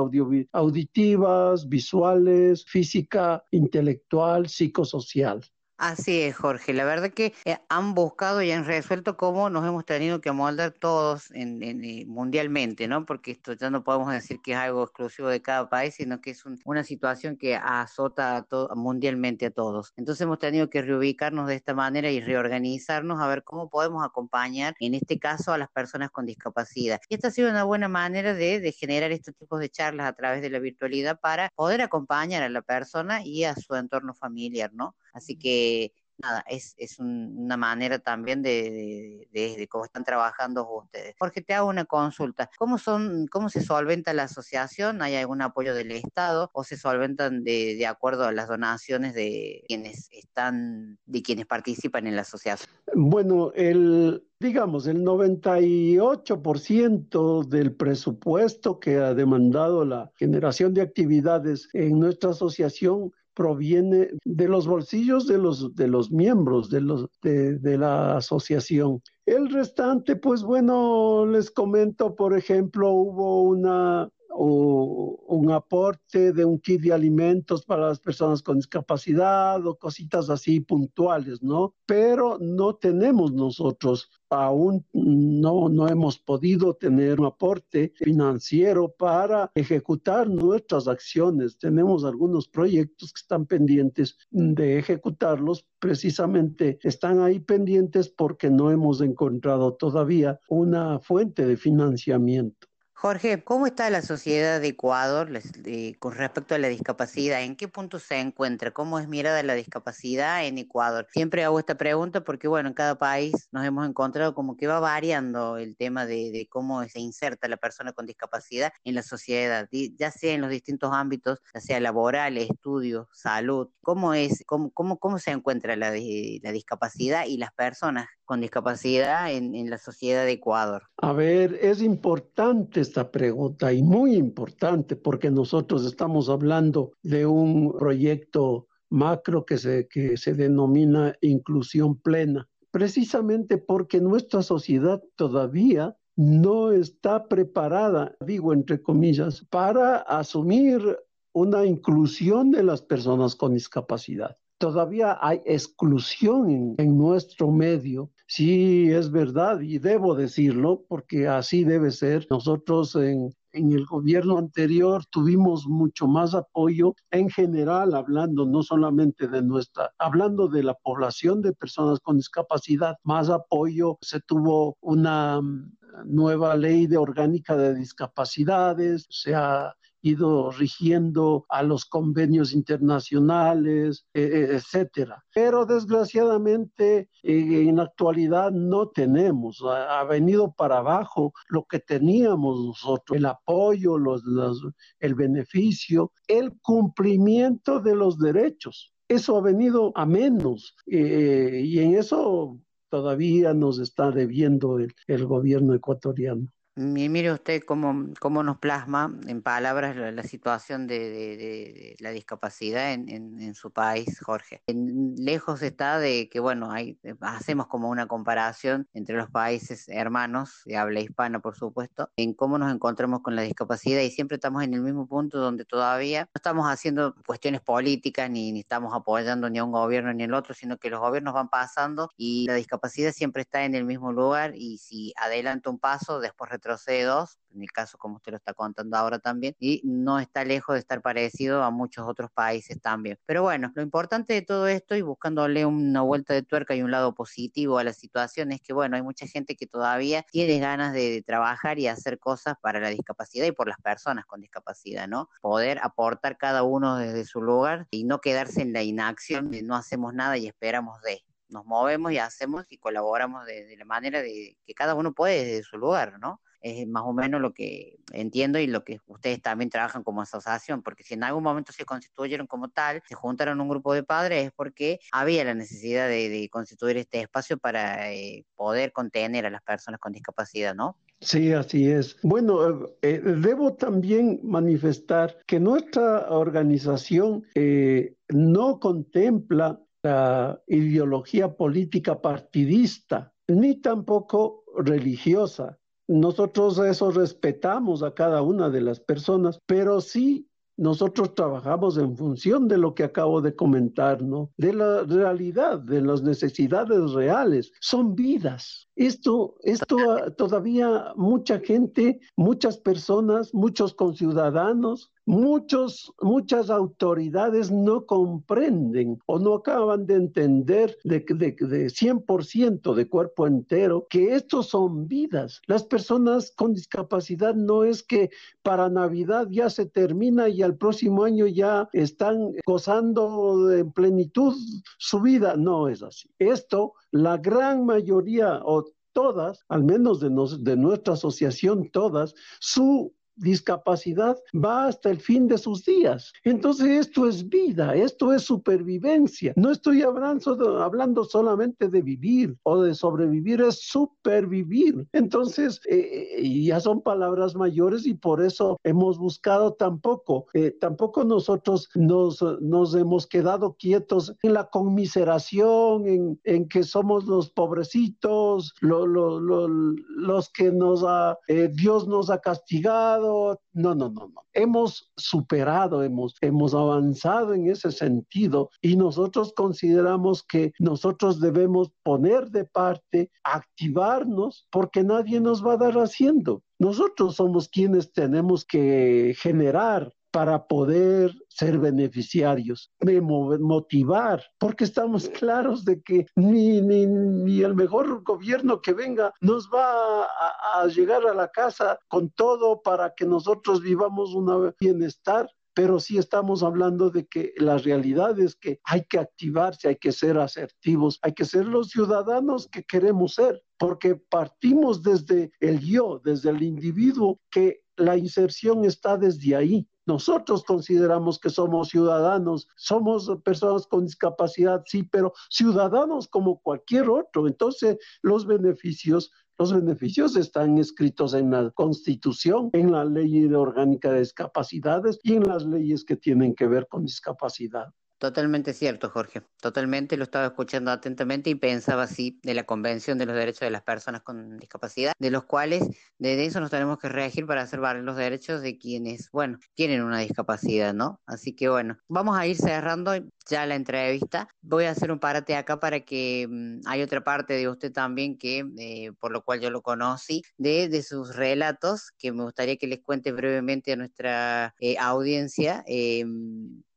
auditivas, visuales, física, intelectual, psicosocial. Así es, Jorge. La verdad que eh, han buscado y han resuelto cómo nos hemos tenido que amoldar todos en, en, eh, mundialmente, ¿no? Porque esto ya no podemos decir que es algo exclusivo de cada país, sino que es un- una situación que azota a to- mundialmente a todos. Entonces hemos tenido que reubicarnos de esta manera y reorganizarnos a ver cómo podemos acompañar, en este caso, a las personas con discapacidad. Y esta ha sido una buena manera de, de generar estos tipos de charlas a través de la virtualidad para poder acompañar a la persona y a su entorno familiar, ¿no? Así que nada, es, es un- una manera también de, de, de- cómo están trabajando ustedes. Jorge, te hago una consulta. ¿Cómo son, cómo se solventa la asociación? ¿Hay algún apoyo del Estado o se solventan de, de acuerdo a las donaciones de quienes están, de quienes participan en la asociación? Bueno, el, digamos, el 98% del presupuesto que ha demandado la generación de actividades en nuestra asociación proviene de los bolsillos de los, de los miembros de, los, de, de la asociación. El restante, pues bueno, les comento, por ejemplo, hubo una, o un aporte de un kit de alimentos para las personas con discapacidad o cositas así puntuales, ¿no? Pero no tenemos nosotros, aún no, no hemos podido tener un aporte financiero para ejecutar nuestras acciones. Tenemos algunos proyectos que están pendientes de ejecutarlos, precisamente están ahí pendientes porque no hemos encontrado todavía una fuente de financiamiento. Jorge, ¿cómo está la sociedad de Ecuador eh, con respecto a la discapacidad? ¿En qué punto se encuentra? ¿Cómo es mirada la discapacidad en Ecuador? Siempre hago esta pregunta porque, bueno, en cada país nos hemos encontrado como que va variando el tema de, cómo se inserta la persona con discapacidad en la sociedad, ya sea en los distintos ámbitos, ya sea laboral, estudio, salud. ¿Cómo es, cómo, cómo, cómo se encuentra la, la discapacidad y las personas con discapacidad en, en la sociedad de Ecuador? A ver, es importante esta pregunta y muy importante porque nosotros estamos hablando de un proyecto macro que se, que se denomina inclusión plena, precisamente porque nuestra sociedad todavía no está preparada, digo entre comillas, para asumir una inclusión de las personas con discapacidad. Todavía hay exclusión en, en nuestro medio. Sí, es verdad y debo decirlo porque así debe ser. Nosotros en, en el gobierno anterior tuvimos mucho más apoyo en general, hablando no solamente de nuestra, hablando de la población de personas con discapacidad, más apoyo. Se tuvo una mm, nueva ley de orgánica de discapacidades, se ha ido rigiendo a los convenios internacionales, eh, eh, etcétera. Pero desgraciadamente eh, en la actualidad no tenemos, ha, venido para abajo lo que teníamos nosotros, el apoyo, los, los, el beneficio, el cumplimiento de los derechos. Eso ha venido a menos eh, y en eso todavía nos está debiendo el gobierno ecuatoriano. Y mire usted cómo, cómo nos plasma en palabras la, la situación de, de, de, la discapacidad en, en, en su país, Jorge. En, lejos está de que, bueno, hay, hacemos como una comparación entre los países hermanos, de habla hispana, por supuesto, en cómo nos encontramos con la discapacidad y siempre estamos en el mismo punto donde todavía no estamos haciendo cuestiones políticas ni, ni estamos apoyando ni a un gobierno ni al otro, sino que los gobiernos van pasando y la discapacidad siempre está en el mismo lugar y si adelanta un paso, después retrocede dos, en el caso como usted lo está contando ahora también, y no está lejos de estar parecido a muchos otros países también. Pero bueno, lo importante de todo esto y buscándole una vuelta de tuerca y un lado positivo a la situación es que, bueno, hay mucha gente que todavía tiene ganas de, de trabajar y hacer cosas para la discapacidad y por las personas con discapacidad, ¿no? Poder aportar cada uno desde su lugar y no quedarse en la inacción de no hacemos nada y esperamos de nos movemos y hacemos y colaboramos de, de, la manera de que cada uno puede desde su lugar, ¿no? Es más o menos lo que entiendo y lo que ustedes también trabajan como asociación, porque si en algún momento se constituyeron como tal, se juntaron un grupo de padres, es porque había la necesidad de, constituir este espacio para eh, poder contener a las personas con discapacidad, ¿no? Sí, así es. Bueno, eh, debo también manifestar que nuestra organización eh, no contempla la ideología política partidista, ni tampoco religiosa. Nosotros eso respetamos a cada una de las personas, pero sí nosotros trabajamos en función de lo que acabo de comentar, ¿no? De la realidad, de las necesidades reales. Son vidas. Esto, esto ah, todavía mucha gente, muchas personas, muchos conciudadanos, muchos, muchas autoridades no comprenden o no acaban de entender de, de, de 100% de cuerpo entero que estos son vidas. Las personas con discapacidad no es que para Navidad ya se termina y al próximo año ya están gozando en plenitud su vida. No es así. Esto, la gran mayoría o todas, al menos de, nos, de nuestra asociación, todas, su discapacidad va hasta el fin de sus días. Entonces esto es vida, esto es supervivencia. No estoy hablando, hablando solamente de vivir o de sobrevivir, es supervivir. Entonces eh, ya son palabras mayores y por eso hemos buscado tampoco, eh, tampoco nosotros nos, nos hemos quedado quietos en la conmiseración, en, en que somos los pobrecitos, lo, lo, lo, los que nos ha, eh, Dios nos ha castigado no, no, no, no. Hemos superado, hemos, hemos avanzado en ese sentido y nosotros consideramos que nosotros debemos poner de parte, activarnos, porque nadie nos va a dar haciendo. Nosotros somos quienes tenemos que generar para poder ser beneficiarios, de motivar, porque estamos claros de que ni, ni, ni el mejor gobierno que venga nos va a, a llegar a la casa con todo para que nosotros vivamos un bienestar pero sí estamos hablando de que la realidad es que hay que activarse, hay que ser asertivos, hay que ser los ciudadanos que queremos ser, porque partimos desde el yo, desde el individuo, que la inserción está desde ahí. Nosotros consideramos que somos ciudadanos, somos personas con discapacidad, sí, pero ciudadanos como cualquier otro. Entonces, los beneficios los beneficios están escritos en la Constitución, en la Ley Orgánica de Discapacidades y en las leyes que tienen que ver con discapacidad. Totalmente cierto, Jorge. Totalmente lo estaba escuchando atentamente y pensaba así de la Convención de los Derechos de las Personas con Discapacidad, de los cuales de eso nos tenemos que reagir para hacer valer los derechos de quienes, bueno, tienen una discapacidad, ¿no? Así que bueno, vamos a ir cerrando ya la entrevista. Voy a hacer un parate acá para que mmm, hay otra parte de usted también que, eh, por lo cual yo lo conocí, de, sus relatos, que me gustaría que les cuente brevemente a nuestra eh, audiencia. Eh,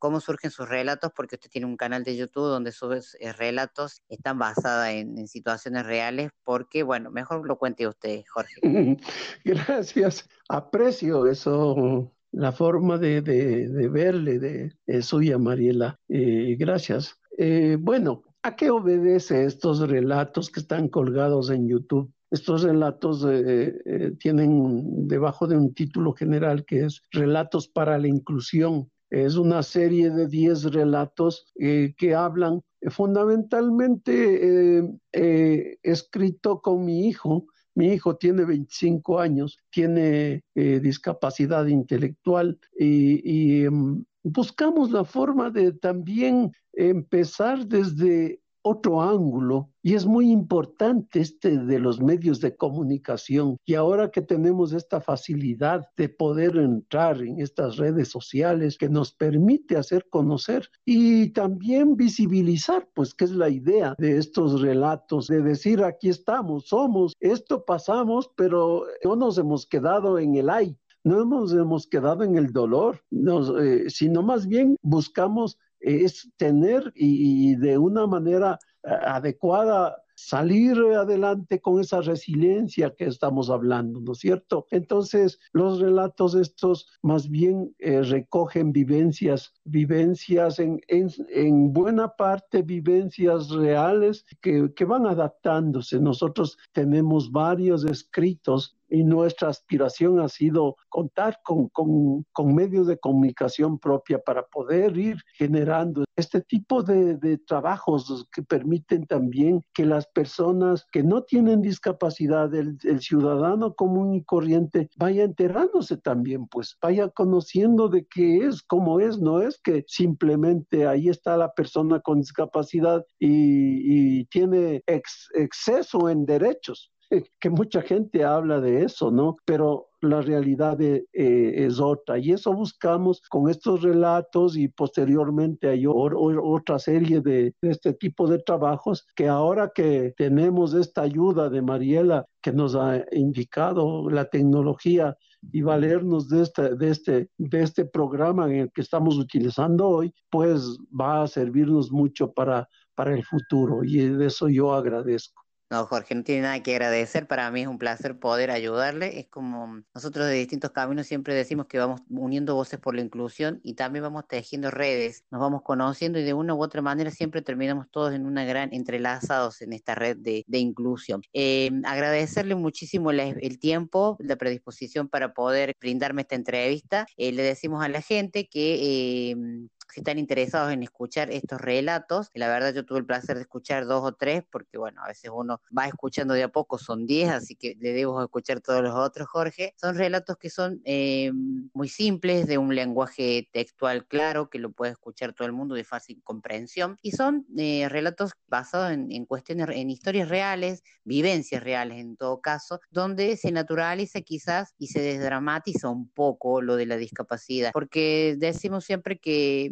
cómo surgen sus relatos, porque usted tiene un canal de YouTube donde sus eh, relatos están basados en, situaciones reales, porque, bueno, mejor lo cuente usted, Jorge. Gracias, aprecio eso, la forma de, verle de, suya, Mariela. Eh, gracias. Eh, bueno, ¿a qué obedece estos relatos que están colgados en YouTube? Estos relatos tienen debajo de un título general que es Relatos para la Inclusión es una serie de 10 relatos eh, que hablan eh, fundamentalmente eh, escrito con mi hijo. Mi hijo tiene 25 años, tiene discapacidad intelectual y, um, buscamos la forma de también empezar desde otro ángulo y es muy importante este de los medios de comunicación. Y ahora que tenemos esta facilidad de poder entrar en estas redes sociales que nos permite hacer conocer y también visibilizar, pues que es la idea de estos relatos, de decir aquí estamos, somos, esto pasamos, pero no nos hemos quedado en el ay, no nos hemos quedado en el dolor, nos, eh, sino más bien buscamos es tener y, de una manera adecuada salir adelante con esa resiliencia que estamos hablando, ¿no es cierto? Entonces, los relatos estos más bien eh, recogen vivencias, vivencias en, en, en, buena parte, vivencias reales que, que van adaptándose. Nosotros tenemos varios escritos y nuestra aspiración ha sido contar con, con, medios de comunicación propia para poder ir generando este tipo de, de, trabajos que permiten también que las personas que no tienen discapacidad, el, el, ciudadano común y corriente, vaya enterándose también, pues vaya conociendo de qué es, cómo es, no es que simplemente ahí está la persona con discapacidad y, y tiene ex, exceso en derechos que mucha gente habla de eso, ¿no? Pero la realidad eh, es otra. Y eso buscamos con estos relatos y posteriormente hay otra serie de, de este tipo de trabajos que ahora que tenemos esta ayuda de Mariela que nos ha indicado la tecnología y valernos de este, de, este, de este programa en el que estamos utilizando hoy, pues va a servirnos mucho para, para el futuro y de eso yo agradezco. No, Jorge, no tiene nada que agradecer. Para mí es un placer poder ayudarle. Es como nosotros de distintos caminos siempre decimos que vamos uniendo voces por la inclusión y también vamos tejiendo redes, nos vamos conociendo y de una u otra manera siempre terminamos todos en una gran entrelazados en esta red de, inclusión. Eh, agradecerle muchísimo el, el, tiempo, la predisposición para poder brindarme esta entrevista. Eh, le decimos a la gente que eh, si están interesados en escuchar estos relatos, la verdad yo tuve el placer de escuchar dos o tres, porque bueno, a veces uno va escuchando de a poco, son diez, así que le debo escuchar todos los otros, Jorge. Son relatos que son eh, muy simples, de un lenguaje textual claro, que lo puede escuchar todo el mundo de fácil comprensión, y son eh, relatos basados en, en cuestiones, en historias reales, vivencias reales en todo caso, donde se naturaliza quizás y se desdramatiza un poco lo de la discapacidad, porque decimos siempre que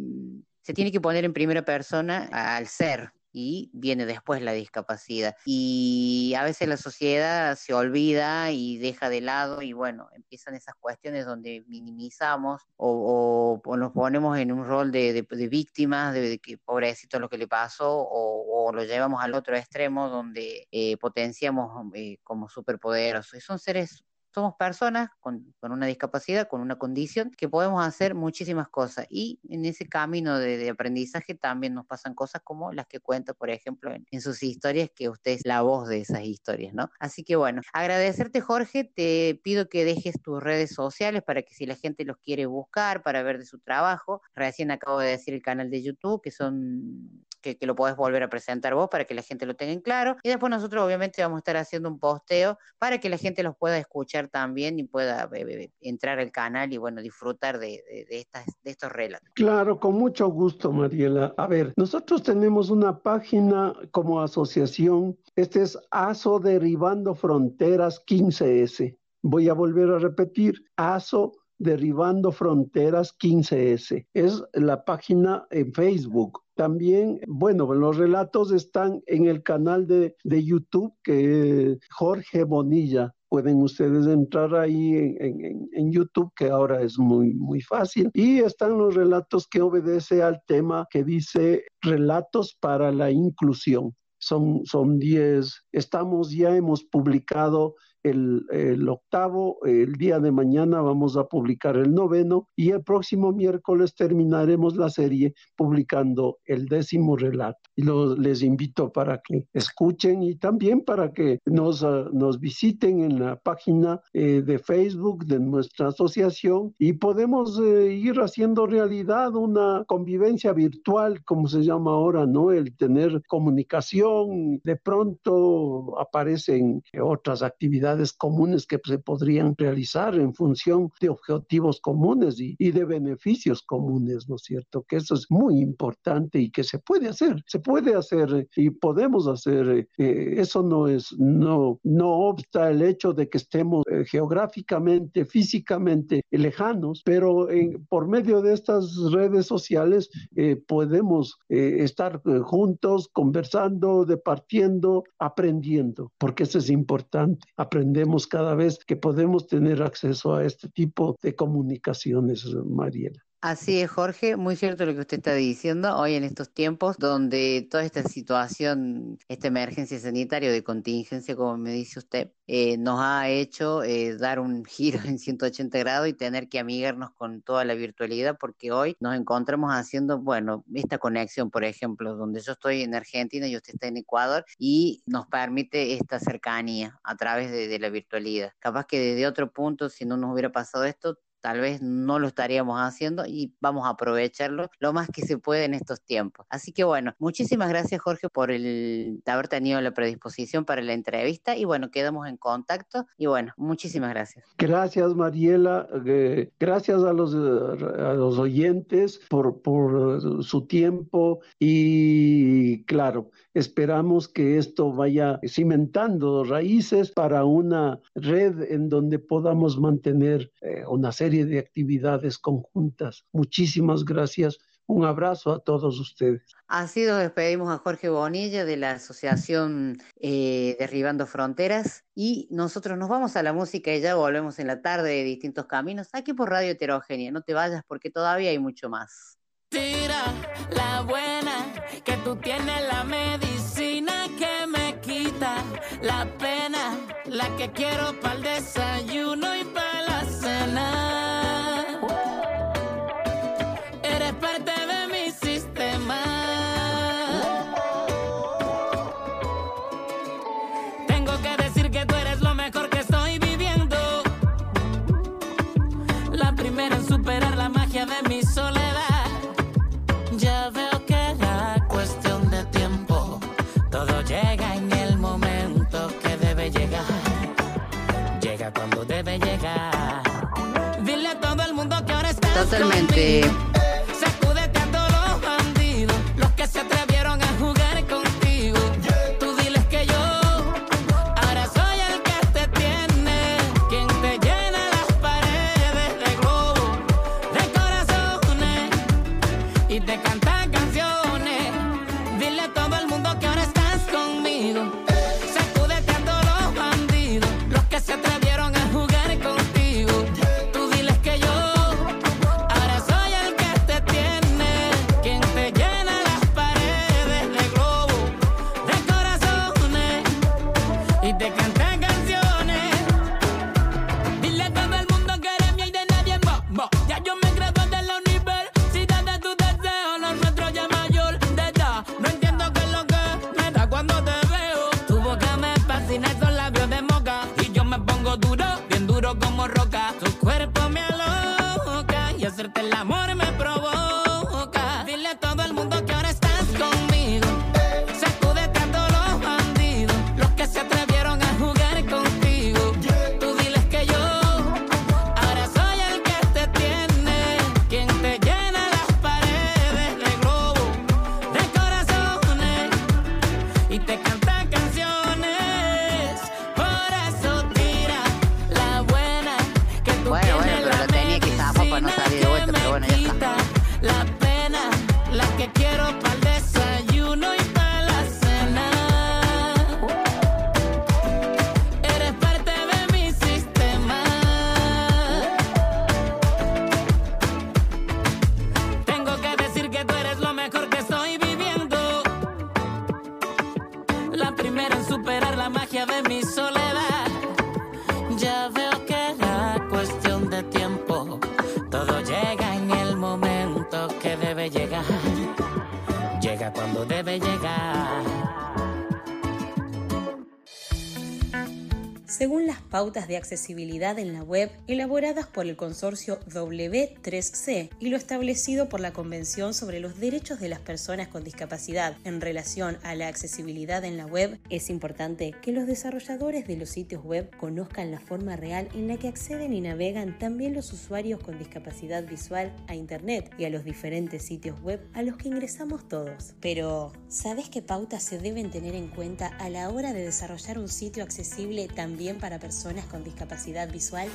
se tiene que poner en primera persona al ser, y viene después la discapacidad. Y a veces la sociedad se olvida y deja de lado y bueno, empiezan esas cuestiones donde minimizamos o, nos ponemos en un rol de, de, de víctimas, de, de, pobrecito lo que le pasó o, o lo llevamos al otro extremo donde eh, potenciamos eh, como superpoderosos. Y son seres somos personas con, con, una discapacidad, con una condición, que podemos hacer muchísimas cosas. Y en ese camino de, aprendizaje también nos pasan cosas como las que cuenta, por ejemplo, en, sus historias, que usted es la voz de esas historias, ¿no? Así que bueno, agradecerte, Jorge. Te pido que dejes tus redes sociales para que si la gente los quiere buscar, para ver de su trabajo. Recién acabo de decir el canal de YouTube, que son que, lo podés volver a presentar vos para que la gente lo tenga en claro. Y después nosotros obviamente vamos a estar haciendo un posteo para que la gente los pueda escuchar también y pueda eh, entrar al canal y bueno, disfrutar de, de estos relatos. Claro, con mucho gusto, Mariela. A ver, nosotros tenemos una página como asociación, este es ASO Derribando Fronteras 15S. Voy a volver a repetir, ASO Derribando Fronteras 15S. Es la página en Facebook. También, bueno, los relatos están en el canal de, de YouTube que es Jorge Bonilla. Pueden ustedes entrar ahí en, en, YouTube, que ahora es muy, muy fácil. Y están los relatos que obedece al tema que dice relatos para la inclusión. Son, son diez. Estamos, ya hemos publicado el, octavo, el día de mañana vamos a publicar el noveno y el próximo miércoles terminaremos la serie publicando el décimo relato. Y lo, les invito para que escuchen y también para que nos, uh, nos visiten en la página eh, de Facebook de nuestra asociación y podemos eh, ir haciendo realidad una convivencia virtual, como se llama ahora, ¿no? El tener comunicación, de pronto aparecen otras actividades comunes que se podrían realizar en función de objetivos comunes y, de beneficios comunes, ¿no es cierto? Que eso es muy importante y que se puede hacer, se puede hacer y podemos hacer. Eh, eso no es, no, no obsta el hecho de que estemos eh, geográficamente, físicamente lejanos, pero por medio de estas redes sociales eh, podemos estar juntos, conversando, departiendo, aprendiendo, porque eso es importante, aprender cada vez que podemos tener acceso a este tipo de comunicaciones, Mariela. Así es, Jorge, muy cierto lo que usted está diciendo hoy en estos tiempos donde toda esta situación, esta emergencia sanitaria de contingencia, como me dice usted, eh, nos ha hecho eh, dar un giro en 180 grados y tener que amigarnos con toda la virtualidad porque hoy nos encontramos haciendo, bueno, esta conexión, por ejemplo, donde yo estoy en Argentina y usted está en Ecuador y nos permite esta cercanía a través de, de la virtualidad. Capaz que desde otro punto, si no nos hubiera pasado esto, tal vez no lo estaríamos haciendo y vamos a aprovecharlo lo más que se puede en estos tiempos. Así que bueno, muchísimas gracias Jorge por el haber tenido la predisposición para la entrevista y bueno, quedamos en contacto y bueno, muchísimas gracias. Gracias Mariela, eh, gracias a los, eh, a los oyentes por, por su tiempo y claro, esperamos que esto vaya cimentando raíces para una red en donde podamos mantener eh, una serie de actividades conjuntas. Muchísimas gracias. Un abrazo a todos ustedes. Así nos despedimos a Jorge Bonilla de la Asociación eh, Derribando Fronteras y nosotros nos vamos a la música y ya volvemos en la tarde de distintos caminos aquí por Radio Heterogénea. No te vayas porque todavía hay mucho más. Tira la buena, que tú tienes la medicina que me quita la pena, la que quiero para el desayuno y para Totalmente. La magia de mi soledad. Según las pautas de accesibilidad en la web elaboradas por el consorcio W3C y lo establecido por la Convención sobre los Derechos de las Personas con Discapacidad en relación a la accesibilidad en la web, es importante que los desarrolladores de los sitios web conozcan la forma real en la que acceden y navegan también los usuarios con discapacidad visual a Internet y a los diferentes sitios web a los que ingresamos todos. Pero, ¿sabes qué pautas se deben tener en cuenta a la hora de desarrollar un sitio accesible también para personas con discapacidad visual?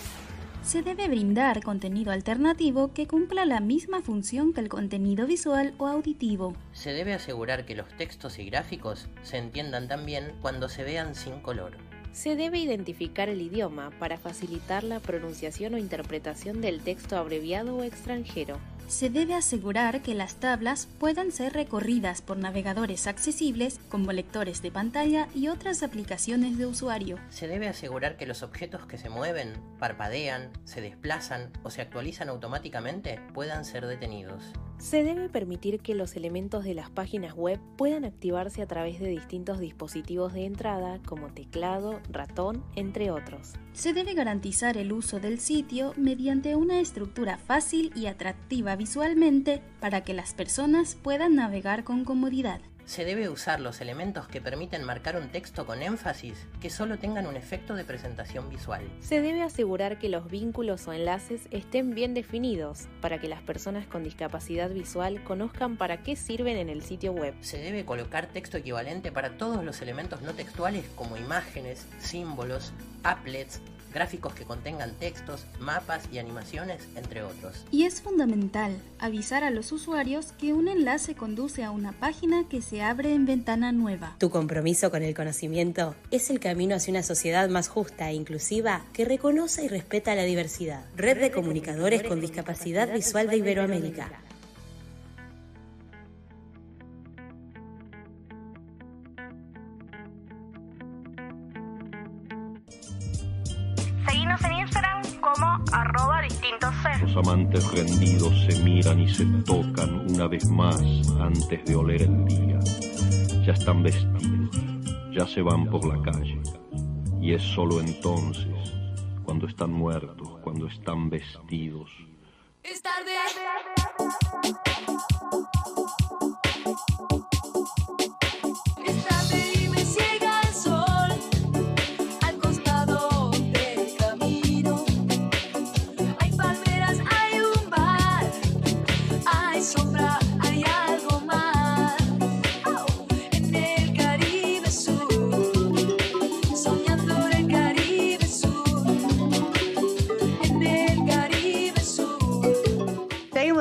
Se debe brindar contenido alternativo que cumpla la misma función que el contenido visual o auditivo. Se debe asegurar que los textos y gráficos se entiendan también cuando se vean sin color. Se debe identificar el idioma para facilitar la pronunciación o interpretación del texto abreviado o extranjero. Se debe asegurar que las tablas puedan ser recorridas por navegadores accesibles como lectores de pantalla y otras aplicaciones de usuario. Se debe asegurar que los objetos que se mueven, parpadean, se desplazan o se actualizan automáticamente puedan ser detenidos. Se debe permitir que los elementos de las páginas web puedan activarse a través de distintos dispositivos de entrada como teclado, ratón, entre otros. Se debe garantizar el uso del sitio mediante una estructura fácil y atractiva visualmente para que las personas puedan navegar con comodidad. Se debe usar los elementos que permiten marcar un texto con énfasis que solo tengan un efecto de presentación visual. Se debe asegurar que los vínculos o enlaces estén bien definidos para que las personas con discapacidad visual conozcan para qué sirven en el sitio web. Se debe colocar texto equivalente para todos los elementos no textuales como imágenes, símbolos, applets, gráficos que contengan textos, mapas y animaciones, entre otros. Y es fundamental avisar a los usuarios que un enlace conduce a una página que se abre en ventana nueva. Tu compromiso con el conocimiento es el camino hacia una sociedad más justa e inclusiva que reconoce y respeta la diversidad. Red de Comunicadores con Discapacidad Visual de Iberoamérica. Seguinos en Instagram como arroba distintos C. Los amantes rendidos se miran y se tocan una vez más antes de oler el día. Ya están vestidos, ya se van por la calle. Y es solo entonces, cuando están muertos, cuando están vestidos, Es tarde.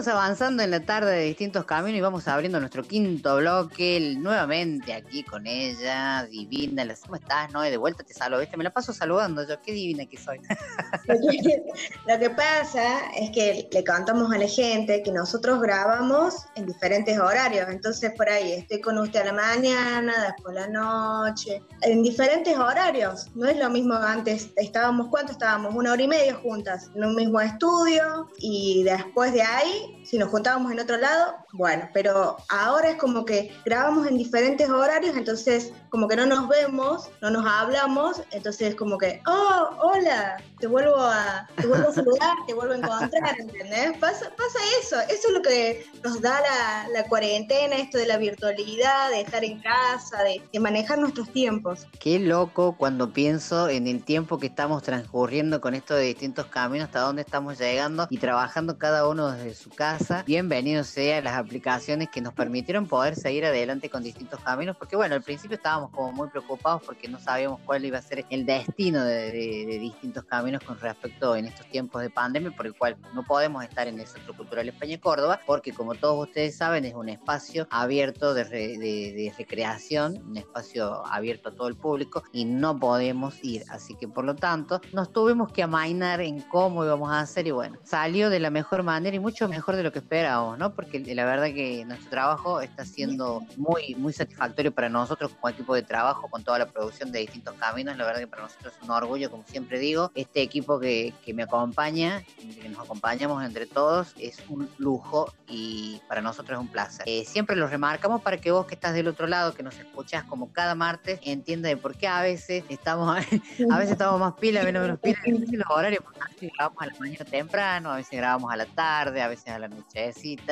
Avanzando en la tarde de distintos caminos y vamos abriendo nuestro quinto bloque nuevamente aquí con ella, divina. ¿Cómo estás, Noé? De vuelta te saludo, ¿viste? Me la paso saludando yo, qué divina que soy. Lo que pasa es que le contamos a la gente que nosotros grabamos en diferentes horarios, entonces por ahí estoy con usted a la mañana, después a la noche, en diferentes horarios. No es lo mismo antes, estábamos, ¿cuánto estábamos? Una hora y media juntas en un mismo estudio y después de ahí, si nos juntábamos en otro lado, bueno, pero ahora es como que grabamos en diferentes horarios, entonces como que no nos vemos, no nos hablamos, entonces como que, oh, hola, te vuelvo a, te vuelvo a saludar, te vuelvo a encontrar, ¿entendés? Pasa, pasa eso, eso es lo que nos da la, la cuarentena, esto de la virtualidad, de estar en casa, de, de manejar nuestros tiempos. Qué loco cuando pienso en el tiempo que estamos transcurriendo con esto de distintos caminos, hasta dónde estamos llegando y trabajando cada uno desde su casa. Bienvenido sea las aplicaciones que nos permitieron poder seguir adelante con distintos caminos, porque bueno, al principio estábamos como muy preocupados porque no sabíamos cuál iba a ser el destino de, de- de distintos caminos con respecto en estos tiempos de pandemia, por el cual no podemos estar en el Centro Cultural España Córdoba, porque como todos ustedes saben es un espacio abierto de, re- de recreación, un espacio abierto a todo el público y no podemos ir, así que por lo tanto nos tuvimos que amainar en cómo íbamos a hacer y bueno, salió de la mejor manera y mucho mejor de lo que esperábamos, ¿no? Porque la verdad que nuestro trabajo está siendo muy, muy satisfactorio para nosotros como equipo de trabajo, con toda la producción de distintos caminos, la verdad que para nosotros es un orgullo, como siempre digo, este equipo que, que me acompaña, que nos acompañamos entre todos, es un lujo y para nosotros es un placer. Eh, siempre lo remarcamos para que vos que estás del otro lado, que nos escuchás como cada martes, entienda de por qué a veces estamos, a veces estamos más pilas, menos menos pilas, y los horarios, porque a veces grabamos a la mañana temprano, a veces grabamos a la tarde, a veces a la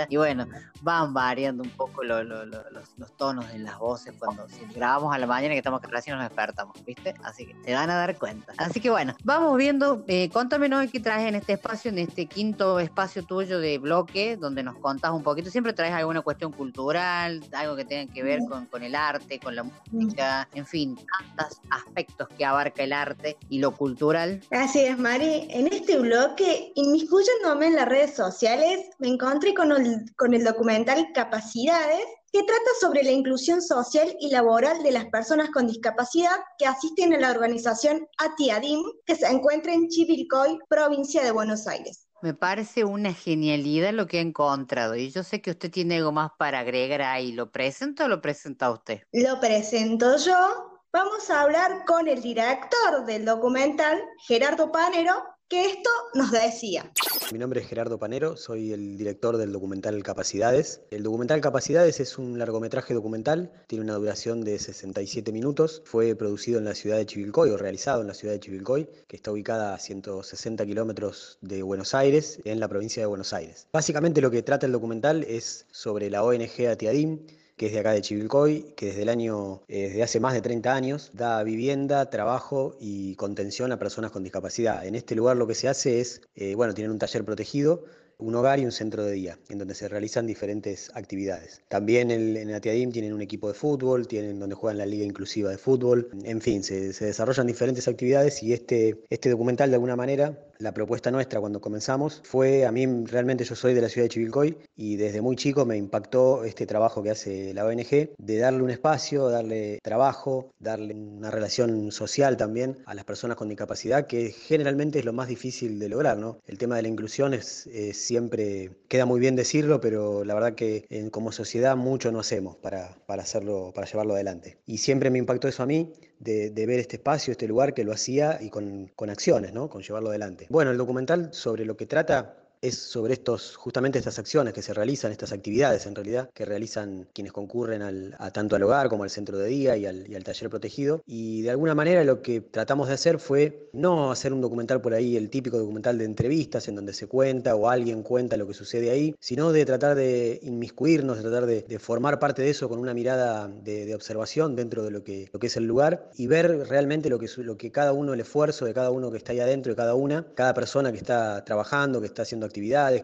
y bueno, van variando un poco lo- lo- lo- los, los tonos de las voces cuando si grabamos a la mañana que estamos recién nos despertamos, ¿viste? Así que se van a dar cuenta. Así que bueno, vamos viendo, eh, contame Noé, qué traes en este espacio, en este quinto espacio tuyo de bloque, donde nos contás un poquito, siempre traes alguna cuestión cultural, algo que tenga que ver con, con el arte, con la música, en fin, tantos aspectos que abarca el arte y lo cultural. Así es, Mari. En este bloque, inmiscuyéndome en las redes sociales, me encontré con el, con el documental Capacidades, que trata sobre la inclusión social y laboral de las personas con discapacidad que asisten a la organización ATIADIM, que se encuentra en Chivilcoy, provincia de Buenos Aires. Me parece una genialidad lo que ha encontrado y yo sé que usted tiene algo más para agregar ahí. ¿Lo presento o lo presenta usted? Lo presento yo. Vamos a hablar con el director del documental, Gerardo Panero, que esto nos decía. Mi nombre es Gerardo Panero, soy el director del documental Capacidades. El documental Capacidades es un largometraje documental, tiene una duración de 67 minutos, fue producido en la ciudad de Chivilcoy o realizado en la ciudad de Chivilcoy, que está ubicada a 160 kilómetros de Buenos Aires, en la provincia de Buenos Aires. Básicamente lo que trata el documental es sobre la ONG Atiadim, que es de acá de Chivilcoy, que desde el año, eh, desde hace más de 30 años, da vivienda, trabajo y contención a personas con discapacidad. En este lugar lo que se hace es, eh, bueno, tienen un taller protegido, un hogar y un centro de día, en donde se realizan diferentes actividades. También el- en Atiadim tienen un equipo de fútbol, tienen donde juegan la liga inclusiva de fútbol, en fin, se, se desarrollan diferentes actividades y este, este documental de alguna manera la propuesta nuestra cuando comenzamos fue, a mí realmente yo soy de la ciudad de Chivilcoy y desde muy chico me impactó este trabajo que hace la ONG de darle un espacio, darle trabajo, darle una relación social también a las personas con discapacidad, que generalmente es lo más difícil de lograr, ¿no? El tema de la inclusión es, siempre, queda muy bien decirlo, pero la verdad que en- como sociedad mucho no hacemos para, para hacerlo, para llevarlo adelante. Y siempre me impactó eso a mí, de, ver este espacio, este lugar que lo hacía y con, con acciones, ¿no? Con llevarlo adelante. Bueno, el documental sobre lo que trata es sobre estos, justamente estas acciones que se realizan, estas actividades en realidad, que realizan quienes concurren al- a tanto al hogar como al centro de día y al, taller protegido. Y de alguna manera lo que tratamos de hacer fue no hacer un documental por ahí, el típico documental de entrevistas en donde se cuenta o alguien cuenta lo que sucede ahí, sino de tratar de inmiscuirnos, de tratar de, formar parte de eso con una mirada de, observación dentro de lo que, lo que es el lugar y ver realmente lo que, lo que cada uno, el esfuerzo de cada uno que está ahí adentro, de cada una, cada persona que está trabajando, que está haciendo actividades,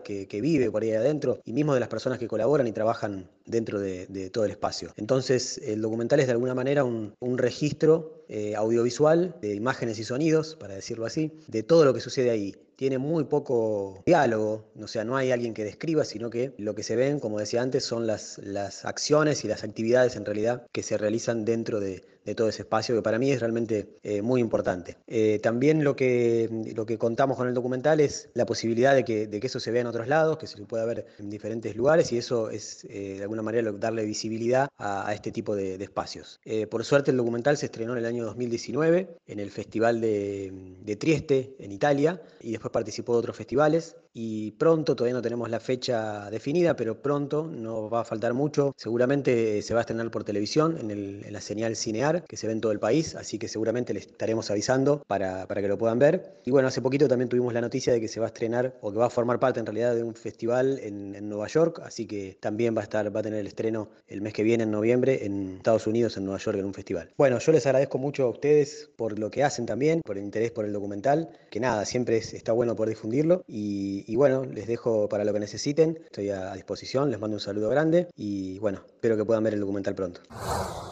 que, que vive por ahí adentro, y mismo de las personas que colaboran y trabajan dentro de, todo el espacio. Entonces, el documental es de alguna manera un, un registro eh, audiovisual de imágenes y sonidos, para decirlo así, de todo lo que sucede ahí. Tiene muy poco diálogo, o sea, no hay alguien que describa, sino que lo que se ven, como decía antes, son las, las acciones y las actividades en realidad que se realizan dentro de, de todo ese espacio, que para mí es realmente eh, muy importante. Eh, también lo que, lo que contamos con el documental es la posibilidad de que, de que eso se vea en otros lados, que se pueda ver en diferentes lugares, y eso es eh, de alguna manera darle visibilidad a, este tipo de, de espacios. Por suerte el documental se estrenó en el año 2019 en el Festival de, de Trieste, en Italia, y después participó de otros festivales, y pronto, todavía no tenemos la fecha definida, pero pronto, no va a faltar mucho, seguramente se va a estrenar por televisión en, la señal Cinear, que se ve en todo el país, así que seguramente les estaremos avisando para, para que lo puedan ver. Y bueno, hace poquito también tuvimos la noticia de que se va a estrenar, o que va a formar parte en realidad de un festival en, Nueva York, así que también va a estar, va a tener el estreno el mes que viene, en noviembre, en Estados Unidos, en Nueva York, en un festival. Bueno, yo les agradezco mucho a ustedes por lo que hacen también, por el interés por el documental, que nada, siempre es- está bueno poder difundirlo. Y, y bueno, les dejo para lo que necesiten, estoy a, disposición, les mando un saludo grande y bueno, espero que puedan ver el documental pronto.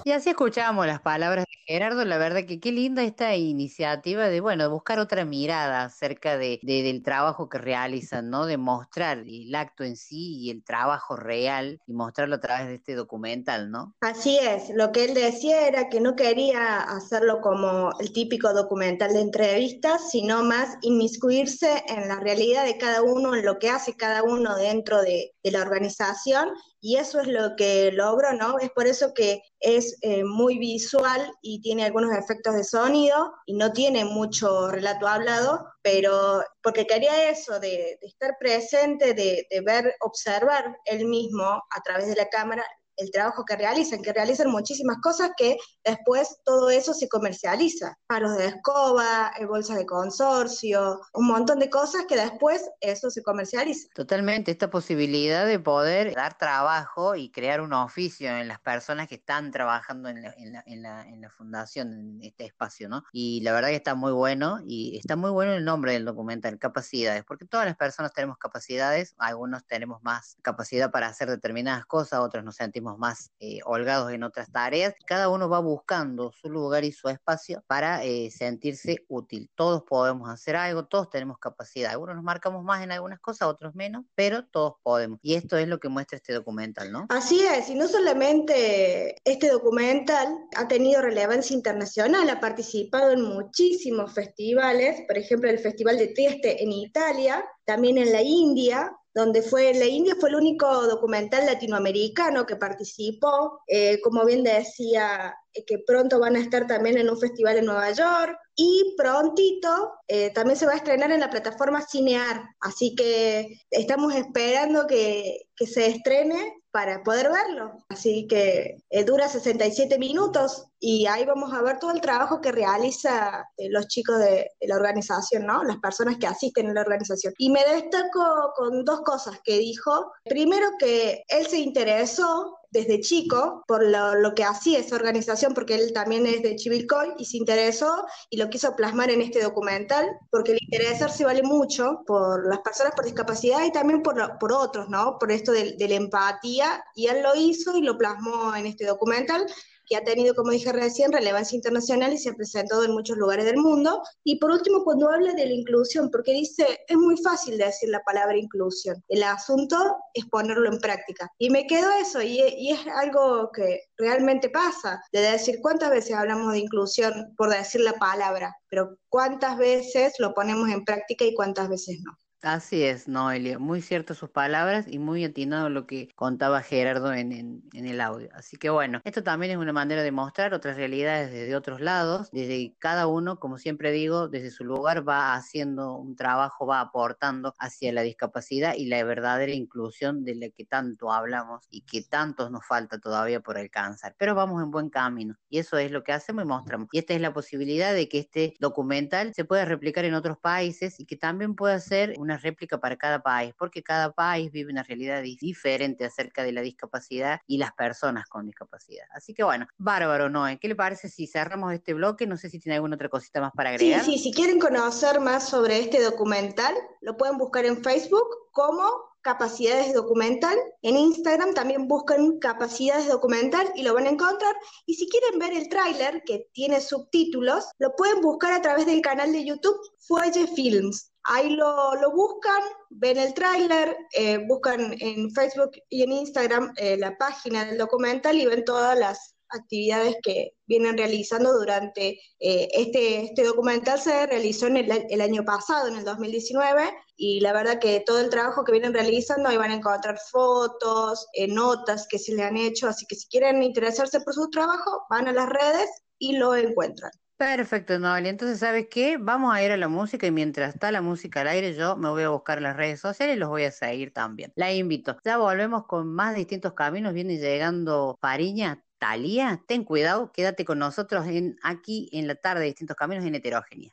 Y así escuchábamos las palabras de Gerardo, la verdad que qué linda esta iniciativa de, bueno, de buscar otra mirada acerca de, de- del trabajo que realizan, ¿no? De mostrar el acto en sí y el trabajo real y mostrarlo a través de este documental, ¿no? Así es, lo que él decía era que no quería hacerlo como el típico documental de entrevistas, sino más inmiscuirse en la realidad de cada uno, en lo que hace cada uno dentro de, de la organización, y eso es lo que logró, ¿no? Es por eso que es eh, muy visual y tiene algunos efectos de sonido y no tiene mucho relato hablado, pero porque quería eso, de, de estar presente, de, de ver, observar él mismo a través de la cámara el trabajo que realizan, que realizan muchísimas cosas que después todo eso se comercializa. Palos de escoba, eh, bolsas de consorcio, un montón de cosas que después eso se comercializa. Totalmente, esta posibilidad de poder dar trabajo y crear un oficio en las personas que están trabajando en la, en la, en la, en la fundación, en este espacio, ¿no? Y la verdad que está muy bueno y está muy bueno el nombre del documental, capacidades, porque todas las personas tenemos capacidades, algunos tenemos más capacidad para hacer determinadas cosas, otros nos sentimos más eh, holgados en otras tareas, cada uno va buscando su lugar y su espacio para eh, sentirse útil. Todos podemos hacer algo, todos tenemos capacidad, algunos nos marcamos más en algunas cosas, otros menos, pero todos podemos. Y esto es lo que muestra este documental, ¿no? Así es, y no solamente este documental ha tenido relevancia internacional, ha participado en muchísimos festivales, por ejemplo el Festival de Trieste en Italia, también en la India, donde fue, la India fue el único documental latinoamericano que participó, eh, como bien decía eh, que pronto van a estar también en un festival en Nueva York. Y prontito eh, también se va a estrenar en la plataforma Cinear. Así que estamos esperando que, que se estrene para poder verlo. Así que eh, dura 67 minutos y ahí vamos a ver todo el trabajo que realiza eh, los chicos de, de la organización, ¿no? Las personas que asisten a la organización. Y me destaco con dos cosas que dijo. Primero que él se interesó desde chico por lo, lo, que hacía esa organización, porque él también es de Chivilcoy y se interesó y lo quiso plasmar en este documental, porque el interesarse vale mucho por las personas por discapacidad y también por, por otros, ¿no? Por esto de, de la empatía, y él lo hizo y lo plasmó en este documental que ha tenido, como dije recién, relevancia internacional y se ha presentado en muchos lugares del mundo. Y por último, cuando habla de la inclusión, porque dice, es muy fácil decir la palabra inclusión, el asunto es ponerlo en práctica. Y me quedo eso, y, y es algo que realmente pasa, de decir cuántas veces hablamos de inclusión por decir la palabra, pero cuántas veces lo ponemos en práctica y cuántas veces no. Así es, Noelia, muy ciertas sus palabras y muy atinado lo que contaba Gerardo en, en, el audio. Así que bueno, esto también es una manera de mostrar otras realidades desde otros lados, desde cada uno, como siempre digo, desde su lugar va haciendo un trabajo, va aportando hacia la discapacidad y la verdadera inclusión de la que tanto hablamos y que tantos nos falta todavía por alcanzar. Pero vamos en buen camino y eso es lo que hacemos y mostramos. Y esta es la posibilidad de que este documental se pueda replicar en otros países y que también pueda ser una una réplica para cada país, porque cada país vive una realidad diferente acerca de la discapacidad y las personas con discapacidad. Así que bueno, bárbaro, Noé. ¿Qué le parece si cerramos este bloque? No sé si tiene alguna otra cosita más para agregar. Sí, sí, si quieren conocer más sobre este documental, lo pueden buscar en Facebook como Capacidades Documental. En Instagram también buscan Capacidades Documental y lo van a encontrar. Y si quieren ver el tráiler, que tiene subtítulos, lo pueden buscar a través del canal de YouTube Fuelle Films. Ahí lo, lo buscan, ven el tráiler, eh, buscan en Facebook y en Instagram eh, la página del documental y ven todas las actividades que vienen realizando durante eh, este, este documental se realizó en el, el, año pasado, en el 2019, y la verdad que todo el trabajo que vienen realizando, ahí van a encontrar fotos, eh, notas que se le han hecho, así que si quieren interesarse por su trabajo, van a las redes y lo encuentran. Perfecto, Noelia. Entonces, ¿sabes qué? Vamos a ir a la música y mientras está la música al aire, yo me voy a buscar las redes sociales y los voy a seguir también. La invito. Ya volvemos con más distintos caminos. Viene llegando Pariña. Talía, ten cuidado, quédate con nosotros en, aquí en la tarde de distintos caminos en heterogénea.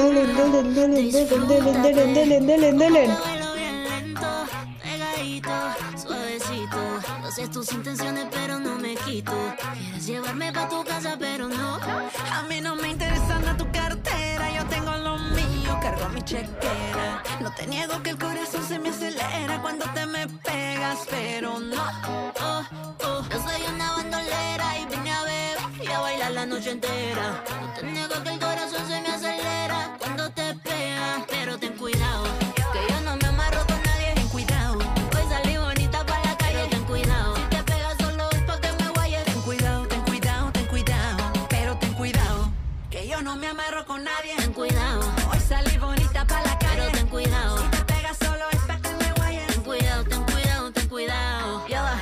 Delen, delen, delen, delen, delen, delen, delen, delen, delen. Suavecito, sé tus intenciones, pero no me quito. Quieres llevarme pa' tu casa, pero no. A mí no me interesa nada tu cartera, yo tengo lo mío, cargo mi chequera. No te niego que el corazón se me acelera cuando te me pegas, pero no. Oh, oh. Yo soy una bandolera y vine bailar la noche entera. No te niego que el corazón se me acelera cuando te pegas, pero ten cuidado. Que yo no me amarro con nadie, ten cuidado. Hoy salí bonita para la calle, ten cuidado. Si te pegas solo es pa' que me guayes. Ten cuidado, ten cuidado, ten cuidado. Pero ten cuidado. Que yo no me amarro con nadie. Ten cuidado. Hoy salí bonita para la calle, pero ten cuidado. Si te pegas solo es pa' que me guayes. Ten cuidado, ten cuidado, ten cuidado. Ya va.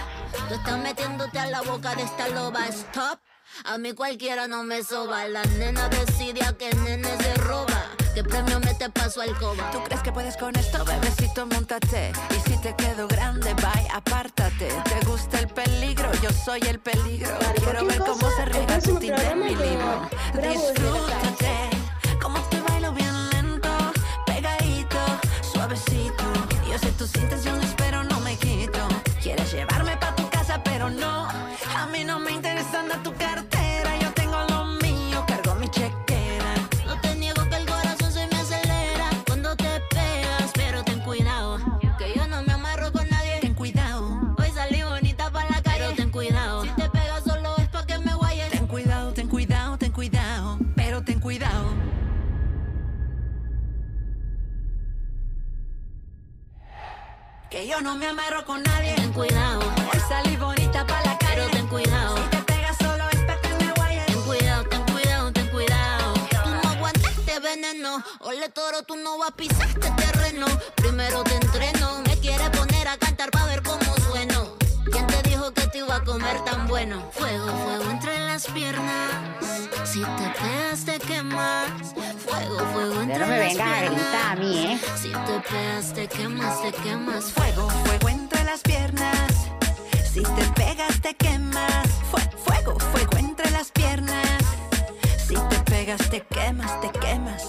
Tú estás metiéndote a la boca de esta loba. Stop. A mí cualquiera no me soba. La nena decidia que nene se roba. ¿Qué premio me te paso al coba? ¿Tú crees que puedes con esto, bebecito? Montate. Y si te quedo grande, bye, apártate. ¿Te gusta el peligro? Yo soy el peligro. Quiero ver cómo se riega tu tinta en mi libro. Disfrútate. Como te bailo bien lento, pegadito, suavecito. Yo sé tus intenciones, Que yo no me amarro con nadie. Ten cuidado. Hoy salí bonita para la calle. Pero ten cuidado. Si te pegas solo es pa' que me guayes. Ten cuidado, ten cuidado, ten cuidado. Tú no aguantas, Ole toro, tú no vas a pisar este terreno. Primero te entreno, me quiere poner a cantar para ver cómo sueno. ¿Quién te dijo que te iba a comer tan bueno? Fuego, fuego entre las piernas. Si te pegas, te quemas. Fuego, fuego entre Pero no me las vengas a piernas. gritar a mí, ¿eh? Si te pegas, te quemas, te quemas. Fuego, fuego entre las piernas. Si te pegas, te quemas. Fue- fuego, fuego entre las piernas. Si te pegas, te quemas, te quemas.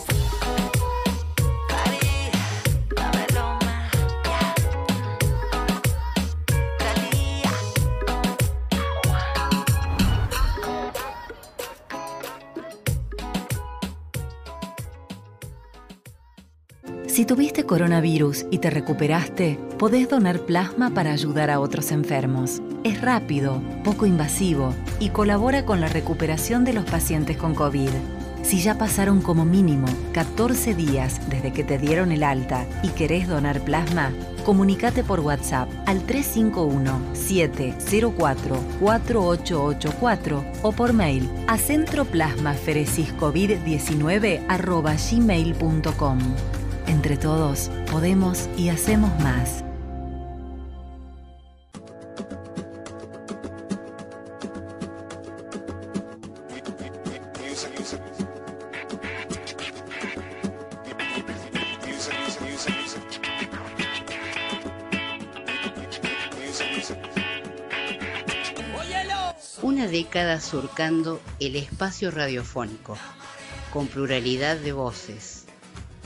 Si tuviste coronavirus y te recuperaste, podés donar plasma para ayudar a otros enfermos. Es rápido, poco invasivo y colabora con la recuperación de los pacientes con COVID. Si ya pasaron como mínimo 14 días desde que te dieron el alta y querés donar plasma, comunícate por WhatsApp al 351-704-4884 o por mail a centroplasmaferesiscovid19 Entre todos, podemos y hacemos más. Una década surcando el espacio radiofónico, con pluralidad de voces,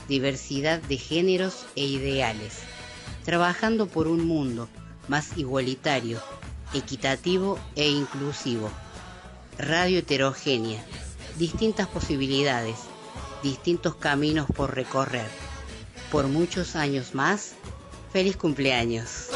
diversidad de géneros e ideales, trabajando por un mundo más igualitario, equitativo e inclusivo. Radio heterogénea, distintas posibilidades, distintos caminos por recorrer. Por muchos años más, feliz cumpleaños.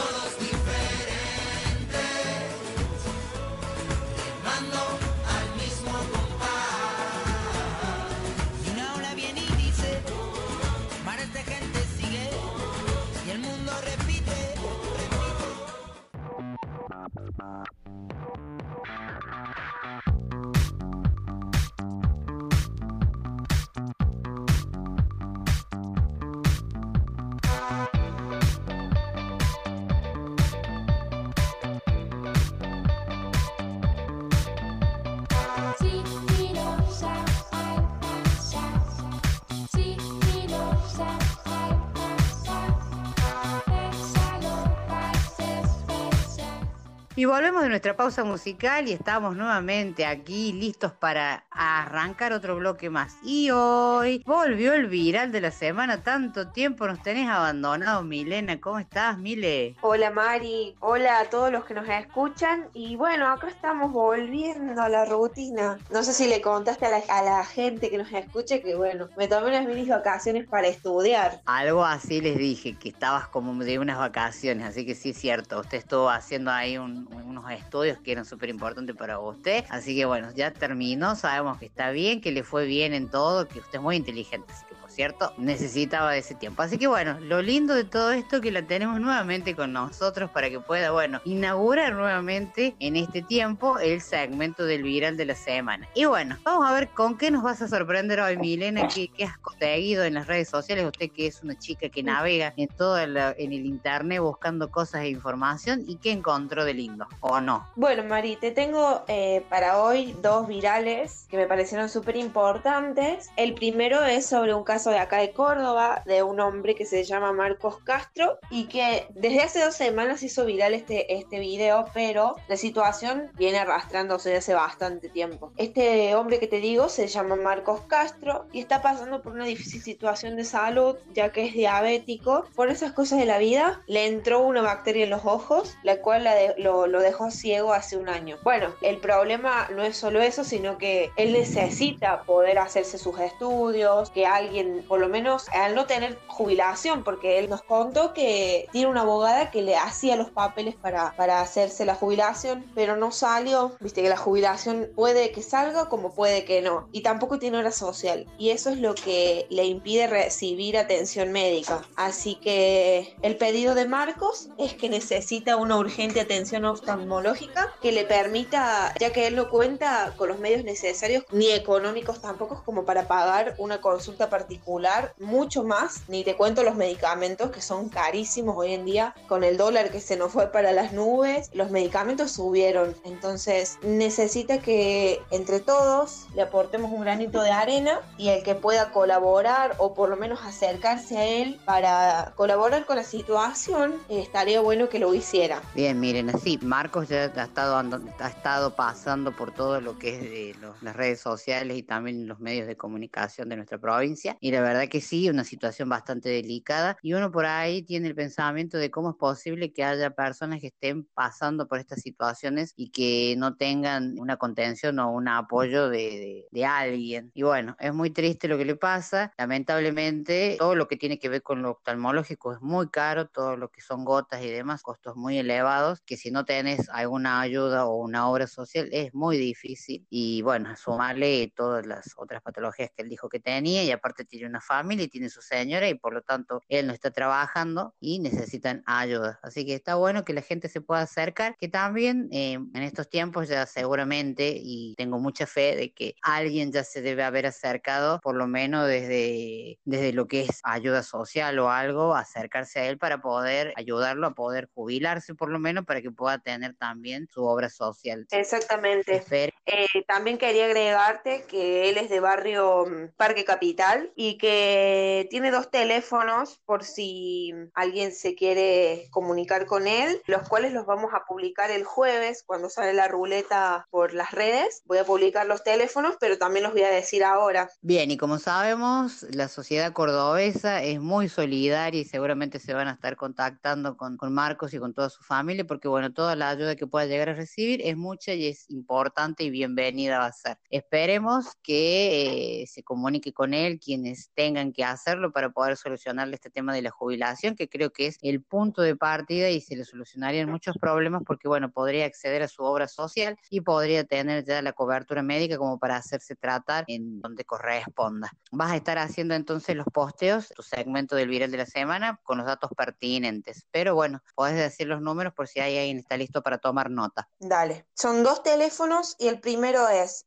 Y volvemos de nuestra pausa musical y estamos nuevamente aquí listos para arrancar otro bloque más. Y hoy volvió el viral de la semana. Tanto tiempo nos tenés abandonado, Milena. ¿Cómo estás, Mile? Hola Mari, hola a todos los que nos escuchan y bueno, acá estamos volviendo a la rutina. No sé si le contaste a la, a la gente que nos escuche que bueno, me tomé unas mini vacaciones para estudiar. Algo así les dije, que estabas como de unas vacaciones, así que sí es cierto, usted estuvo haciendo ahí un- unos estudios que eran súper importantes para usted, así que bueno, ya terminó, sabemos que está bien, que le fue bien en todo, que usted es muy inteligente, así que cierto, necesitaba ese tiempo. Así que bueno, lo lindo de todo esto que la tenemos nuevamente con nosotros para que pueda, bueno, inaugurar nuevamente en este tiempo el segmento del viral de la semana. Y bueno, vamos a ver con qué nos vas a sorprender hoy, Milena, qué, has conseguido en las redes sociales, usted que es una chica que navega en todo en el internet buscando cosas e información y qué encontró de lindo, o no. Bueno Mari, te tengo eh, para hoy dos virales que me parecieron súper importantes. El primero es sobre un caso de acá de Córdoba, de un hombre que se llama Marcos Castro y que desde hace dos semanas hizo viral este, este video, pero la situación viene arrastrándose desde hace bastante tiempo. Este hombre que te digo se llama Marcos Castro y está pasando por una difícil situación de salud, ya que es diabético. Por esas cosas de la vida, le entró una bacteria en los ojos, la cual la lo dejó ciego hace un año. Bueno, el problema no es solo eso, sino que él necesita poder hacerse sus estudios, que alguien, por lo menos al no tener jubilación, porque él nos contó que tiene una abogada que le hacía los papeles para, para hacerse la jubilación, pero no salió. Viste que la jubilación puede que salga como puede que no. Y tampoco tiene hora social. Y eso es lo que le impide recibir atención médica. Así que el pedido de Marcos es que necesita una urgente atención oftalmológica que le permita, ya que él no cuenta con los medios necesarios ni económicos tampoco como para pagar una consulta particular cardiovascular mucho más, ni te cuento los medicamentos que son carísimos hoy en día, con el dólar que se nos fue para las nubes, los medicamentos subieron, entonces necesita que entre todos le aportemos un granito de arena y el que pueda colaborar o por lo menos acercarse a él para colaborar con la situación, eh, estaría bueno que lo hiciera. Bien, miren, así, Marcos ya ha estado, ha estado pasando por todo lo que es de los- las redes sociales y también los medios de comunicación de nuestra provincia. Y la verdad que sí, una situación bastante delicada. Y uno por ahí tiene el pensamiento de cómo es posible que haya personas que estén pasando por estas situaciones y que no tengan una contención o un apoyo de, de- de alguien. Y bueno, es muy triste lo que le pasa. Lamentablemente, todo lo que tiene que ver con lo oftalmológico es muy caro, todo lo que son gotas y demás, costos muy elevados, que si no tenés alguna ayuda o una obra social es muy difícil. Y bueno, sumarle todas las otras patologías que él dijo que tenía y aparte tiene una familia y tiene su señora y por lo tanto él no está trabajando y necesitan ayuda. Así que está bueno que la gente se pueda acercar, que también eh, en estos tiempos ya seguramente y tengo mucha fe de que alguien ya se debe haber acercado, por lo menos desde, desde lo que es ayuda social o algo, acercarse a él para poder ayudarlo a poder jubilarse por lo menos para que pueda tener también su obra social. Exactamente. Eh, también quería agregarte que él es de barrio mm, Parque Capital y que tiene dos teléfonos por si alguien se quiere comunicar con él, los cuales los vamos a publicar el jueves cuando sale la ruleta por las redes. Voy a publicar los teléfonos, pero también los voy a decir ahora. Bien, y como sabemos, la sociedad cordobesa es muy solidaria y seguramente se van a estar contactando con, con Marcos y con toda su familia, porque bueno, toda la ayuda que pueda llegar a recibir es mucha y es importante y bienvenida va a ser. Esperemos que eh, se comunique con él quienes tengan que hacerlo para poder solucionarle este tema de la jubilación, que creo que es el punto de partida y se le solucionarían muchos problemas porque bueno, podría acceder a su obra social y podría tener ya la cobertura médica como para hacerse tratar en donde corresponda. Vas a estar haciendo entonces los posteos, tu segmento del viral de la semana, con los datos pertinentes. Pero bueno, podés decir los números por si hay alguien que está listo para tomar nota. Dale. Son dos teléfonos y el primero es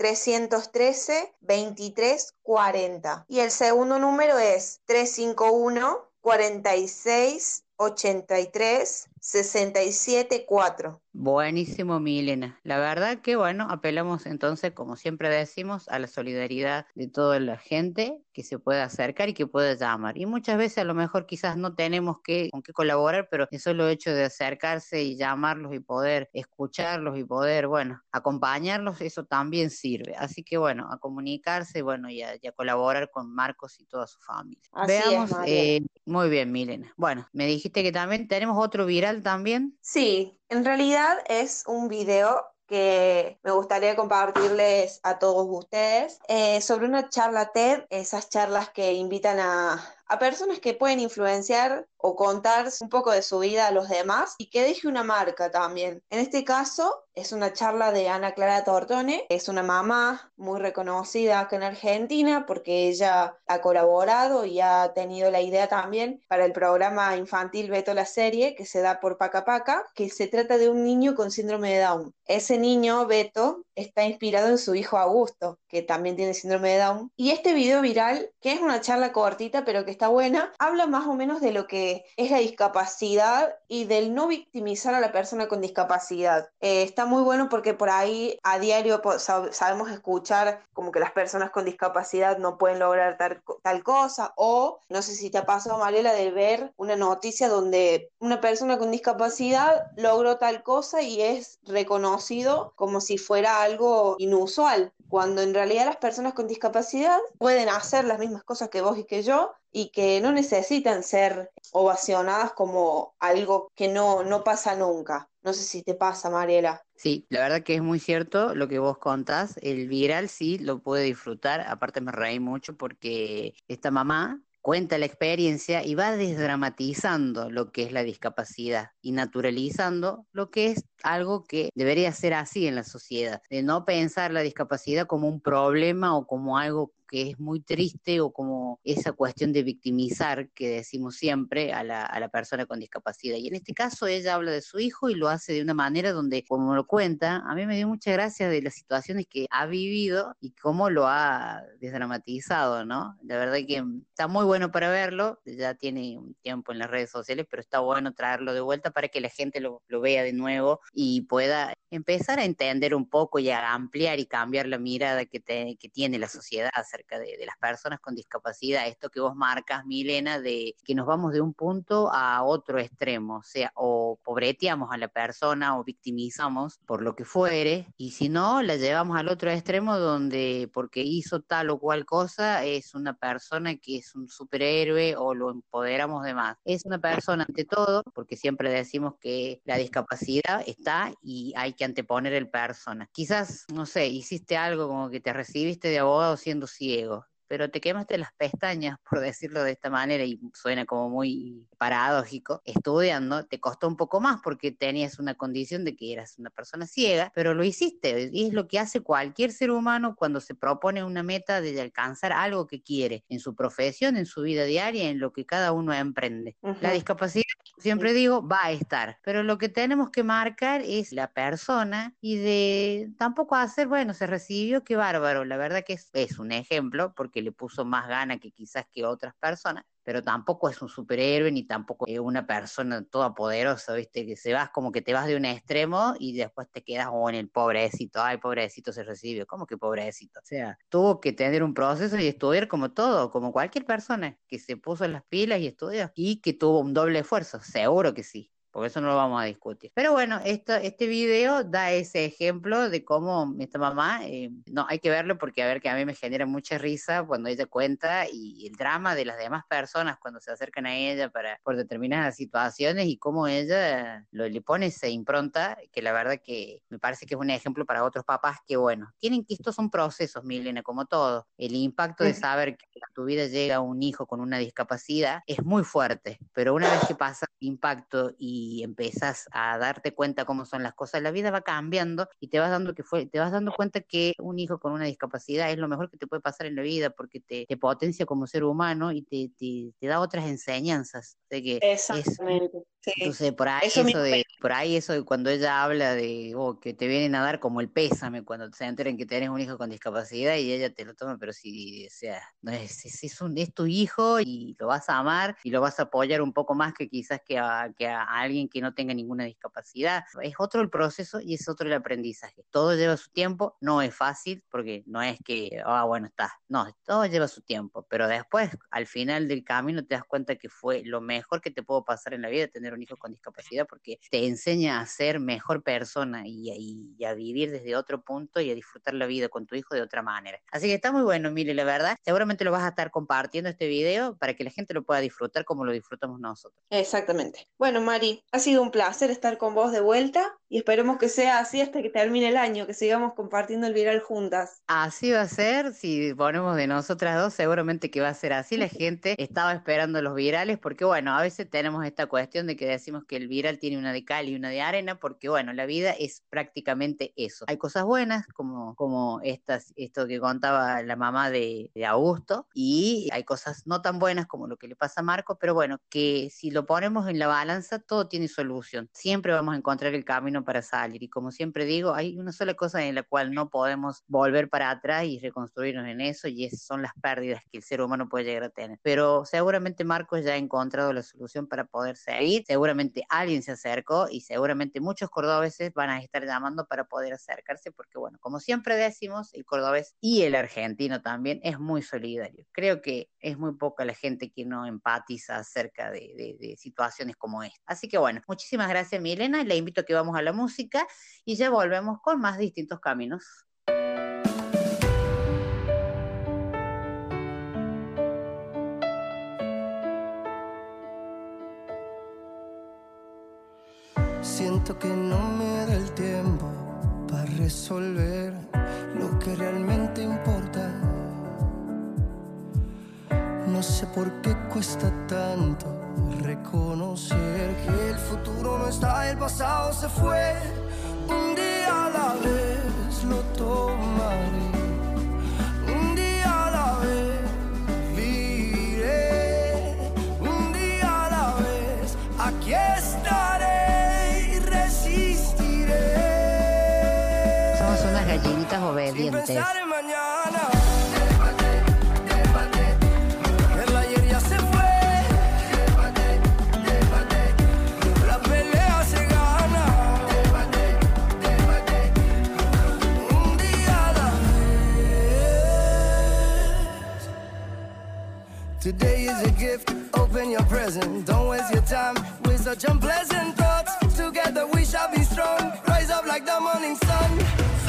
351-313-2340. Y el segundo número es 351-46-83-67-4. Buenísimo, Milena. La verdad que, bueno, apelamos entonces, como siempre decimos, a la solidaridad de toda la gente que se pueda acercar y que pueda llamar. Y muchas veces a lo mejor quizás no tenemos que, con qué colaborar, pero el solo hecho de acercarse y llamarlos y poder escucharlos y poder, bueno, acompañarlos, eso también sirve. Así que, bueno, a comunicarse, bueno, y a, y a colaborar con Marcos y toda su familia. Así Veamos, eh, muy bien, Milena. Bueno, me dijiste que también tenemos otro viral también. Sí, en realidad es un video que me gustaría compartirles a todos ustedes eh, sobre una charla TED, esas charlas que invitan a, a personas que pueden influenciar o contar un poco de su vida a los demás y que deje una marca también. En este caso es una charla de Ana Clara Tortone, es una mamá muy reconocida acá en Argentina porque ella ha colaborado y ha tenido la idea también para el programa infantil Beto la serie que se da por Paca Paca, que se trata de un niño con síndrome de Down. Ese niño, Beto, está inspirado en su hijo Augusto, que también tiene síndrome de Down. Y este video viral, que es una charla cortita pero que está buena, habla más o menos de lo que es la discapacidad y del no victimizar a la persona con discapacidad. Eh, está muy bueno porque por ahí a diario sabemos escuchar como que las personas con discapacidad no pueden lograr tal, tal cosa o no sé si te ha pasado, Mariela, de ver una noticia donde una persona con discapacidad logró tal cosa y es reconocido como si fuera algo inusual, cuando en realidad las personas con discapacidad pueden hacer las mismas cosas que vos y que yo y que no necesitan ser ovacionadas como algo que no, no pasa nunca. No sé si te pasa, Mariela. Sí, la verdad que es muy cierto lo que vos contás. El viral sí lo pude disfrutar. Aparte me reí mucho porque esta mamá cuenta la experiencia y va desdramatizando lo que es la discapacidad y naturalizando lo que es algo que debería ser así en la sociedad, de no pensar la discapacidad como un problema o como algo que es muy triste o como esa cuestión de victimizar que decimos siempre a la, a la persona con discapacidad. Y en este caso ella habla de su hijo y lo hace de una manera donde, como lo cuenta, a mí me dio mucha gracia de las situaciones que ha vivido y cómo lo ha desdramatizado, ¿no? La verdad que está muy bueno para verlo, ya tiene un tiempo en las redes sociales, pero está bueno traerlo de vuelta para que la gente lo, lo vea de nuevo y pueda empezar a entender un poco y a ampliar y cambiar la mirada que, te- que tiene la sociedad acerca de, de las personas con discapacidad. Esto que vos marcas, Milena, de que nos vamos de un punto a otro extremo, o sea, o pobreteamos a la persona o victimizamos por lo que fuere, y si no, la llevamos al otro extremo donde porque hizo tal o cual cosa es una persona que es un superhéroe o lo empoderamos de más. Es una persona ante todo, porque siempre decimos que la discapacidad está y hay que anteponer el persona. Quizás, no sé, hiciste algo como que te recibiste de abogado siendo ciego, griego pero te quemaste las pestañas, por decirlo de esta manera, y suena como muy paradójico, estudiando, te costó un poco más porque tenías una condición de que eras una persona ciega, pero lo hiciste, y es lo que hace cualquier ser humano cuando se propone una meta de alcanzar algo que quiere, en su profesión, en su vida diaria, en lo que cada uno emprende. La discapacidad, siempre digo, va a estar, pero lo que tenemos que marcar es la persona y de tampoco hacer, bueno, se recibió, qué bárbaro, la verdad que es, es un ejemplo porque le puso más gana que quizás que otras personas, pero tampoco es un superhéroe ni tampoco es una persona toda poderosa, ¿viste? Que se vas como que te vas de un extremo y después te quedas o en el pobrecito, ay, pobrecito se recibió, ¿cómo que pobrecito? O sea, tuvo que tener un proceso y estudiar como todo, como cualquier persona que se puso en las pilas y estudió y que tuvo un doble esfuerzo, seguro que sí porque eso no lo vamos a discutir. Pero bueno, esto, este video da ese ejemplo de cómo esta mamá, eh, no, hay que verlo porque a ver que a mí me genera mucha risa cuando ella cuenta y el drama de las demás personas cuando se acercan a ella para, por determinadas situaciones y cómo ella lo, le pone esa impronta, que la verdad que me parece que es un ejemplo para otros papás que bueno, tienen que estos son procesos, Milena, como todo. El impacto de saber que a tu vida llega un hijo con una discapacidad es muy fuerte, pero una vez que pasa el impacto y y empiezas a darte cuenta cómo son las cosas, la vida va cambiando y te vas dando que fue, te vas dando cuenta que un hijo con una discapacidad es lo mejor que te puede pasar en la vida porque te, te potencia como ser humano y te, te, te da otras enseñanzas. De que Exactamente. Sí. Entonces, por ahí Eso eso, de, por ahí eso de cuando ella habla de oh, que te vienen a dar como el pésame cuando se enteren que tenés un hijo con discapacidad y ella te lo toma, pero si, o sea, no es, es, es un, es tu hijo y lo vas a amar y lo vas a apoyar un poco más que quizás que a, que a alguien que no tenga ninguna discapacidad. Es otro el proceso y es otro el aprendizaje. Todo lleva su tiempo, no es fácil porque no es que, ah, bueno, está, no, todo lleva su tiempo, pero después, al final del camino, te das cuenta que fue lo mejor que te pudo pasar en la vida tener un hijo con discapacidad porque te enseña a ser mejor persona y, y- y a vivir desde otro punto y a disfrutar la vida con tu hijo de otra manera. Así que está muy bueno, Mili, la verdad. Seguramente lo vas a estar compartiendo este video para que la gente lo pueda disfrutar como lo disfrutamos nosotros. Exactamente. Bueno, Mari, ha sido un placer estar con vos de vuelta y esperemos que sea así hasta que termine el año, que sigamos compartiendo el viral juntas. Así va a ser, si ponemos de nosotras dos, seguramente que va a ser así. La gente estaba esperando los virales porque, bueno, a veces tenemos esta cuestión de que decimos que el viral tiene una de cal y una de arena, porque, bueno, la vida es prácticamente eso. Hay cosas buenas, como, como estas, esto que contaba la mamá de, de Augusto, y hay cosas no tan buenas como lo que le pasa a Marco, pero bueno, que si lo ponemos en la balanza, todo tiene solución. Siempre vamos a encontrar el camino para salir. Y como siempre digo, hay una sola cosa en la cual no podemos volver para atrás y reconstruirnos en eso, y esas son las pérdidas que el ser humano puede llegar a tener. Pero seguramente Marcos ya ha encontrado la solución para poder seguir. Seguramente alguien se acercó y seguramente muchos cordobeses van a estar llamando para poder acercarse, porque bueno, como siempre decimos, el cordobés y el argentino también es muy solidario. Creo que es muy poca la gente que no empatiza acerca de, situaciones como esta. Así que bueno, muchísimas gracias Milena, le invito a que vamos a la música y ya volvemos con más distintos caminos. Siento que no me da el tiempo para resolver lo que realmente importa. No sé por qué cuesta tanto reconocer que el futuro no está, el pasado se fue. Un día a la vez lo tomaré. Somos unas gallinitas obedientes. Your present. Don't waste your time with such unpleasant thoughts. Together we shall be strong. Rise up like the morning sun.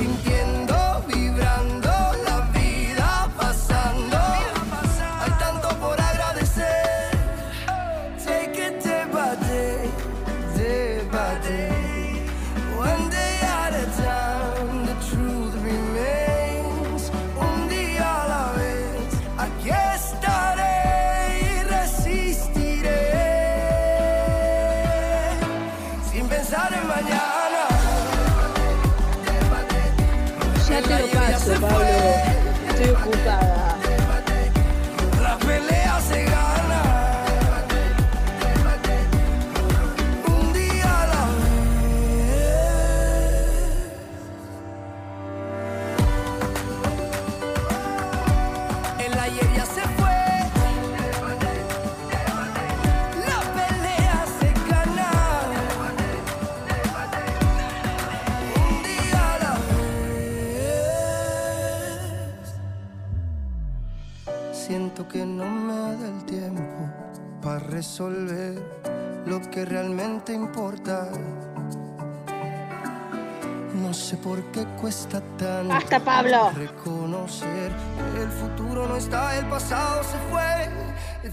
Pablo. reconocer el futuro no está, el pasado se fue.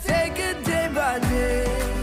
Take it day by day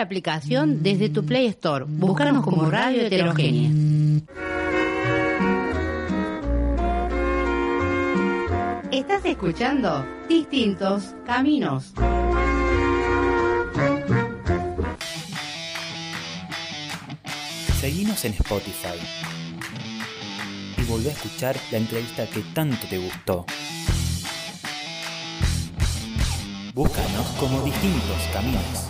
la aplicación desde tu Play Store. Búscanos como Radio Heterogénea. Estás escuchando Distintos Caminos. Seguinos en Spotify y volvé a escuchar la entrevista que tanto te gustó. Búscanos como distintos caminos.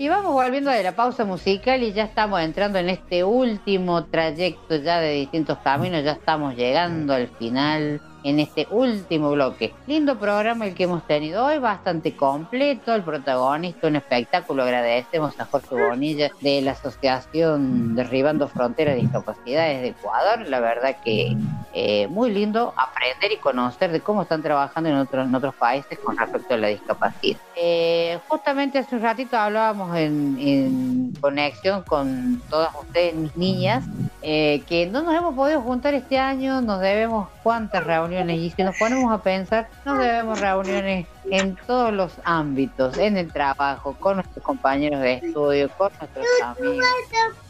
Y vamos volviendo de la pausa musical y ya estamos entrando en este último trayecto ya de distintos caminos, ya estamos llegando al final en este último bloque. Lindo programa el que hemos tenido hoy, bastante completo, el protagonista, un espectáculo. Agradecemos a Jorge Bonilla de la Asociación Derribando Fronteras de Discapacidades de Ecuador. La verdad que eh, muy lindo aprender y conocer de cómo están trabajando en otros, países con respecto a la discapacidad. Eh, justamente hace un ratito hablábamos en, en conexión con todas ustedes, mis niñas, eh, que no nos hemos podido juntar este año, nos debemos cuántas reuniones y si nos ponemos a pensar, nos debemos reuniones en todos los ámbitos, en el trabajo, con nuestros compañeros de estudio, con nuestros amigos,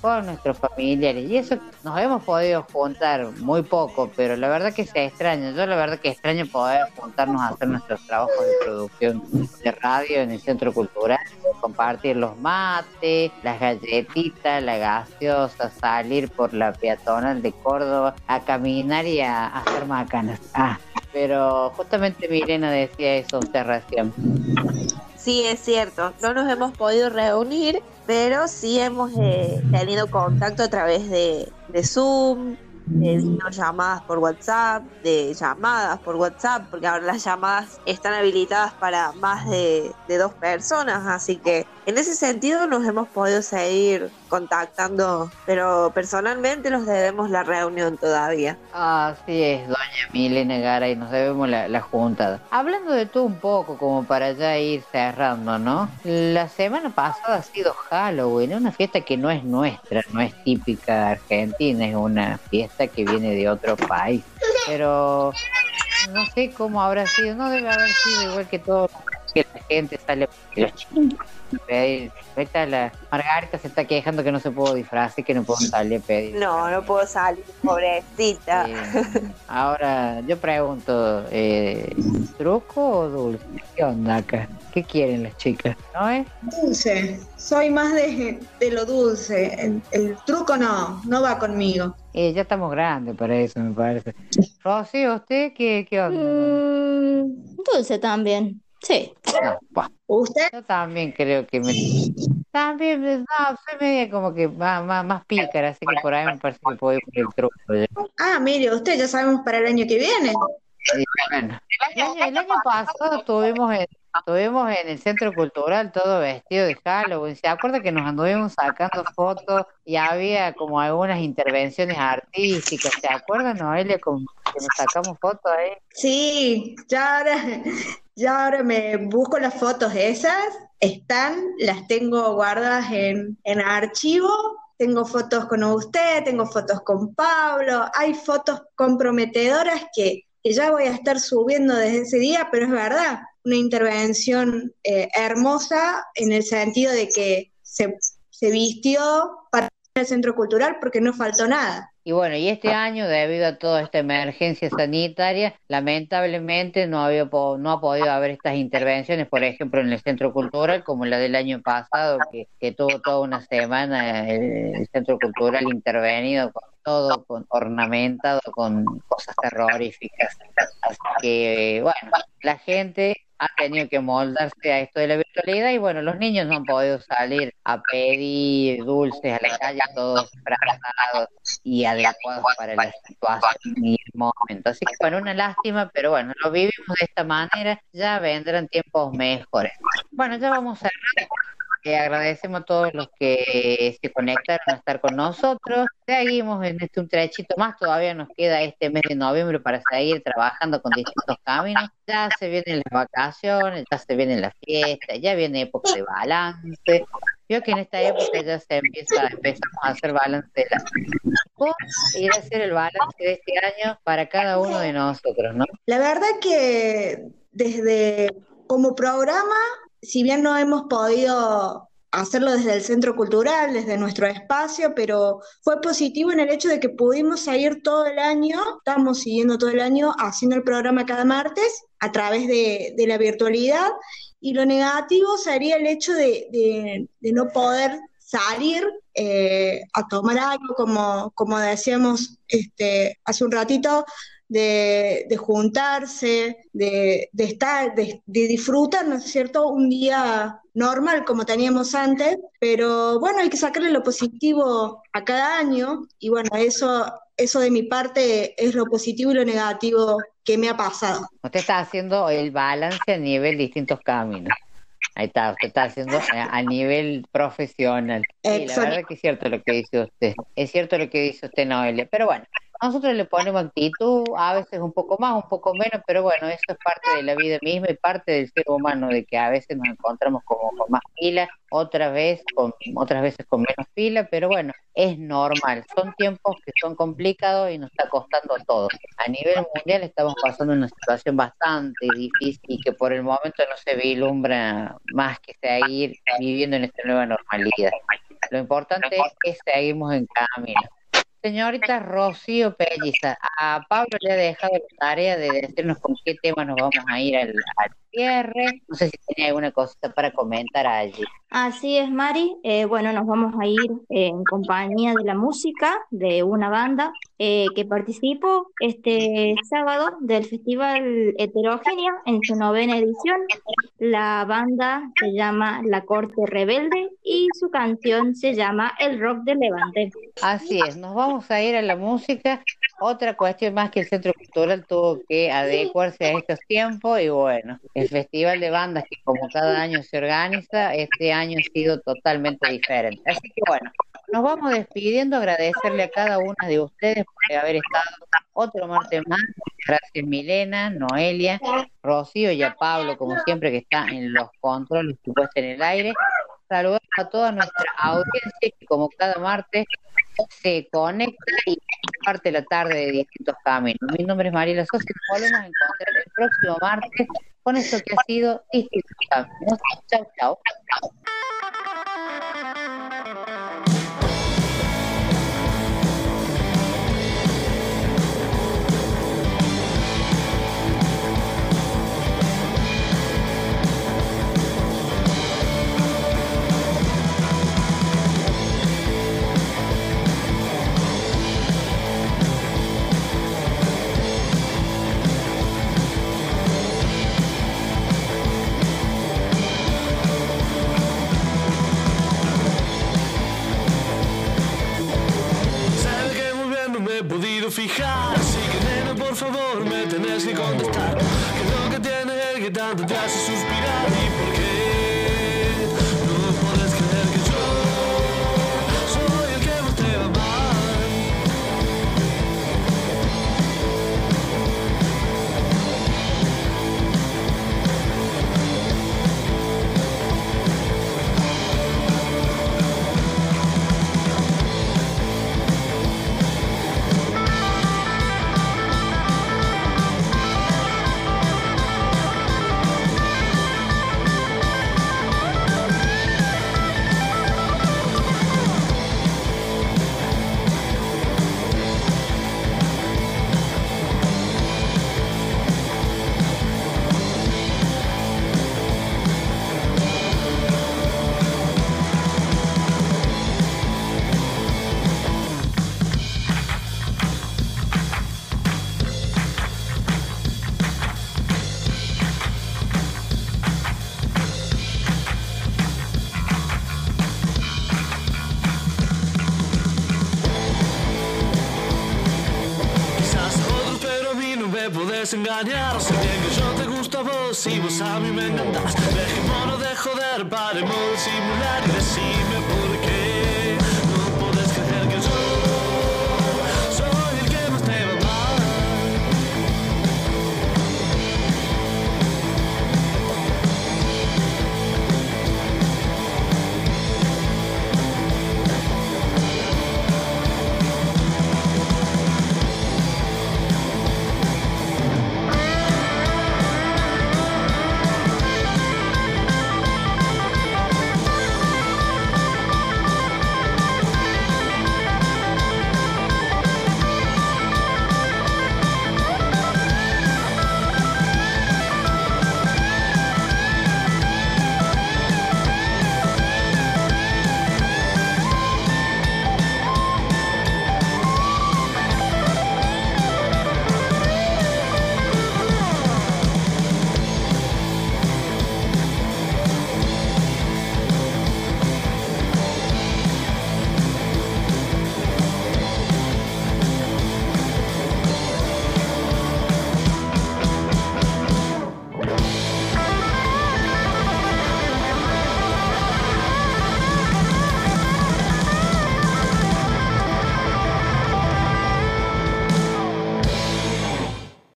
con nuestros familiares. Y eso nos hemos podido juntar muy poco, pero la verdad que se extraña. Yo la verdad que extraño poder juntarnos a hacer nuestros trabajos de producción de radio en el Centro Cultural, compartir los mates, las galletitas, la gaseosa, salir por la peatonal de Córdoba a caminar y a, hacer macanas. Ah, pero justamente Milena decía eso usted recién. Sí, es cierto. No nos hemos podido reunir, pero sí hemos eh, tenido contacto a través de, de Zoom, de videollamadas por WhatsApp, de llamadas por WhatsApp, porque ahora las llamadas están habilitadas para más de dos personas, así que en ese sentido nos hemos podido seguir contactando, pero personalmente nos debemos la reunión todavía. Así es, doña Milena Gara, y nos debemos la, la juntada. Hablando de todo un poco, como para ya ir cerrando, ¿no? La semana pasada ha sido Halloween, una fiesta que no es nuestra, no es típica argentina, es una fiesta que viene de otro país. Pero no sé cómo habrá sido, no debe haber sido igual que todo que la gente sale los chicos a. Ahorita la Margarita se está quejando que no se pudo disfrazar, que no puedo salir a pedir. No, no puedo salir, pobrecita. Ahora yo pregunto, eh, ¿truco o dulce? ¿Qué onda acá? ¿Qué quieren las chicas? ¿No es? Dulce, soy más de, de lo dulce. El, el truco no, no va conmigo. Eh, ya estamos grandes para eso, me parece. Rosy, ¿usted qué, qué onda? Mm, dulce también, sí. ¿Usted? Yo también creo que me... También, no, soy media como que más, más, más pícara, así que por ahí me parece que puedo ir por el truco. Ah, mire, usted ya sabemos para el año que viene. Bueno, el año, el año pasado estuvimos en, estuvimos en el centro cultural todo vestido de Halloween. ¿Se acuerda que nos anduvimos sacando fotos y había como algunas intervenciones artísticas? ¿Se acuerdan, Noelia, con que nos sacamos fotos ahí? Sí, ya ahora, ya ahora me busco las fotos esas. Están, las tengo guardadas en, en archivo. Tengo fotos con usted, tengo fotos con Pablo. Hay fotos comprometedoras que, que ya voy a estar subiendo desde ese día, pero es verdad, una intervención eh, hermosa en el sentido de que se, se vistió para el centro cultural porque no faltó nada. Y bueno, y este año, debido a toda esta emergencia sanitaria, lamentablemente no, había po- no ha podido haber estas intervenciones, por ejemplo, en el Centro Cultural, como la del año pasado, que, que tuvo toda una semana el, el Centro Cultural intervenido con todo, con, ornamentado con cosas terroríficas. Así que, bueno, la gente ha tenido que moldarse a esto de la virtualidad y bueno, los niños no han podido salir a pedir dulces a la calle, todos disfrazados y adecuados para la situación y el momento. Así que bueno, una lástima, pero bueno, lo vivimos de esta manera, ya vendrán tiempos mejores. Bueno, ya vamos a. Agradecemos a todos los que se conectaron a estar con nosotros. Seguimos en este un trechito más, todavía nos queda este mes de noviembre para seguir trabajando con distintos caminos. Ya se vienen las vacaciones, ya se vienen las fiestas, ya viene época de balance. Veo que en esta época ya se empieza, empezamos a hacer balance de ¿Cómo ir a hacer el balance de este año para cada uno de nosotros, ¿no? La verdad que desde como programa, si bien no hemos podido hacerlo desde el centro cultural, desde nuestro espacio, pero fue positivo en el hecho de que pudimos seguir todo el año, estamos siguiendo todo el año haciendo el programa cada martes a través de, la virtualidad, y lo negativo sería el hecho de, no poder salir eh, a tomar algo, como, como decíamos este, hace un ratito, de, de juntarse, de, de estar, de, de disfrutar, ¿no es cierto?, un día normal como teníamos antes, pero bueno, hay que sacarle lo positivo a cada año y bueno, eso, eso de mi parte es lo positivo y lo negativo que me ha pasado. Usted está haciendo el balance a nivel distintos caminos. Ahí está, usted está haciendo a a nivel profesional. Sí, la verdad que es cierto lo que dice usted. Es cierto lo que dice usted, Noelia. Pero bueno, nosotros le ponemos actitud, a veces un poco más, un poco menos, pero bueno, eso es parte de la vida misma y parte del ser humano, de que a veces nos encontramos como con más pila, otras veces con, otras veces con menos pila, pero bueno, es normal. Son tiempos que son complicados y nos está costando todo. A nivel mundial estamos pasando una situación bastante difícil y que por el momento no se vislumbra más que seguir viviendo en esta nueva normalidad. Lo importante es que seguimos en camino. Señorita Rocío Pelliza, a Pablo le ha dejado la tarea de decirnos con qué tema nos vamos a ir al, al cierre. No sé si tiene alguna cosita para comentar allí. Así es, Mari. Eh, bueno, nos vamos a ir eh, en compañía de la música de una banda eh, que participo este sábado del Festival Heterogénea en su novena edición. La banda se llama La Corte Rebelde y su canción se llama El Rock de Levante. Así es, nos vamos a ir a la música. Otra cuestión más que el Centro Cultural tuvo que adecuarse a estos tiempos y bueno, el Festival de Bandas que como cada año se organiza, este año ha sido totalmente diferente. Así que bueno, nos vamos despidiendo, agradecerle a cada una de ustedes por haber estado otro martes más. Gracias Milena, Noelia, Rocío y a Pablo, como siempre, que está en los controles y puesta en el aire. Saludamos a toda nuestra audiencia que como cada martes se conecta y parte la tarde de distintos caminos. Mi nombre es Mariela Sosa y nos volvemos encontrar el próximo martes con esto que ha sido Distintos Caminos. Me puedes engañar. Sé bien que yo te gusto a vos y vos a mí me encantás. Dejémonos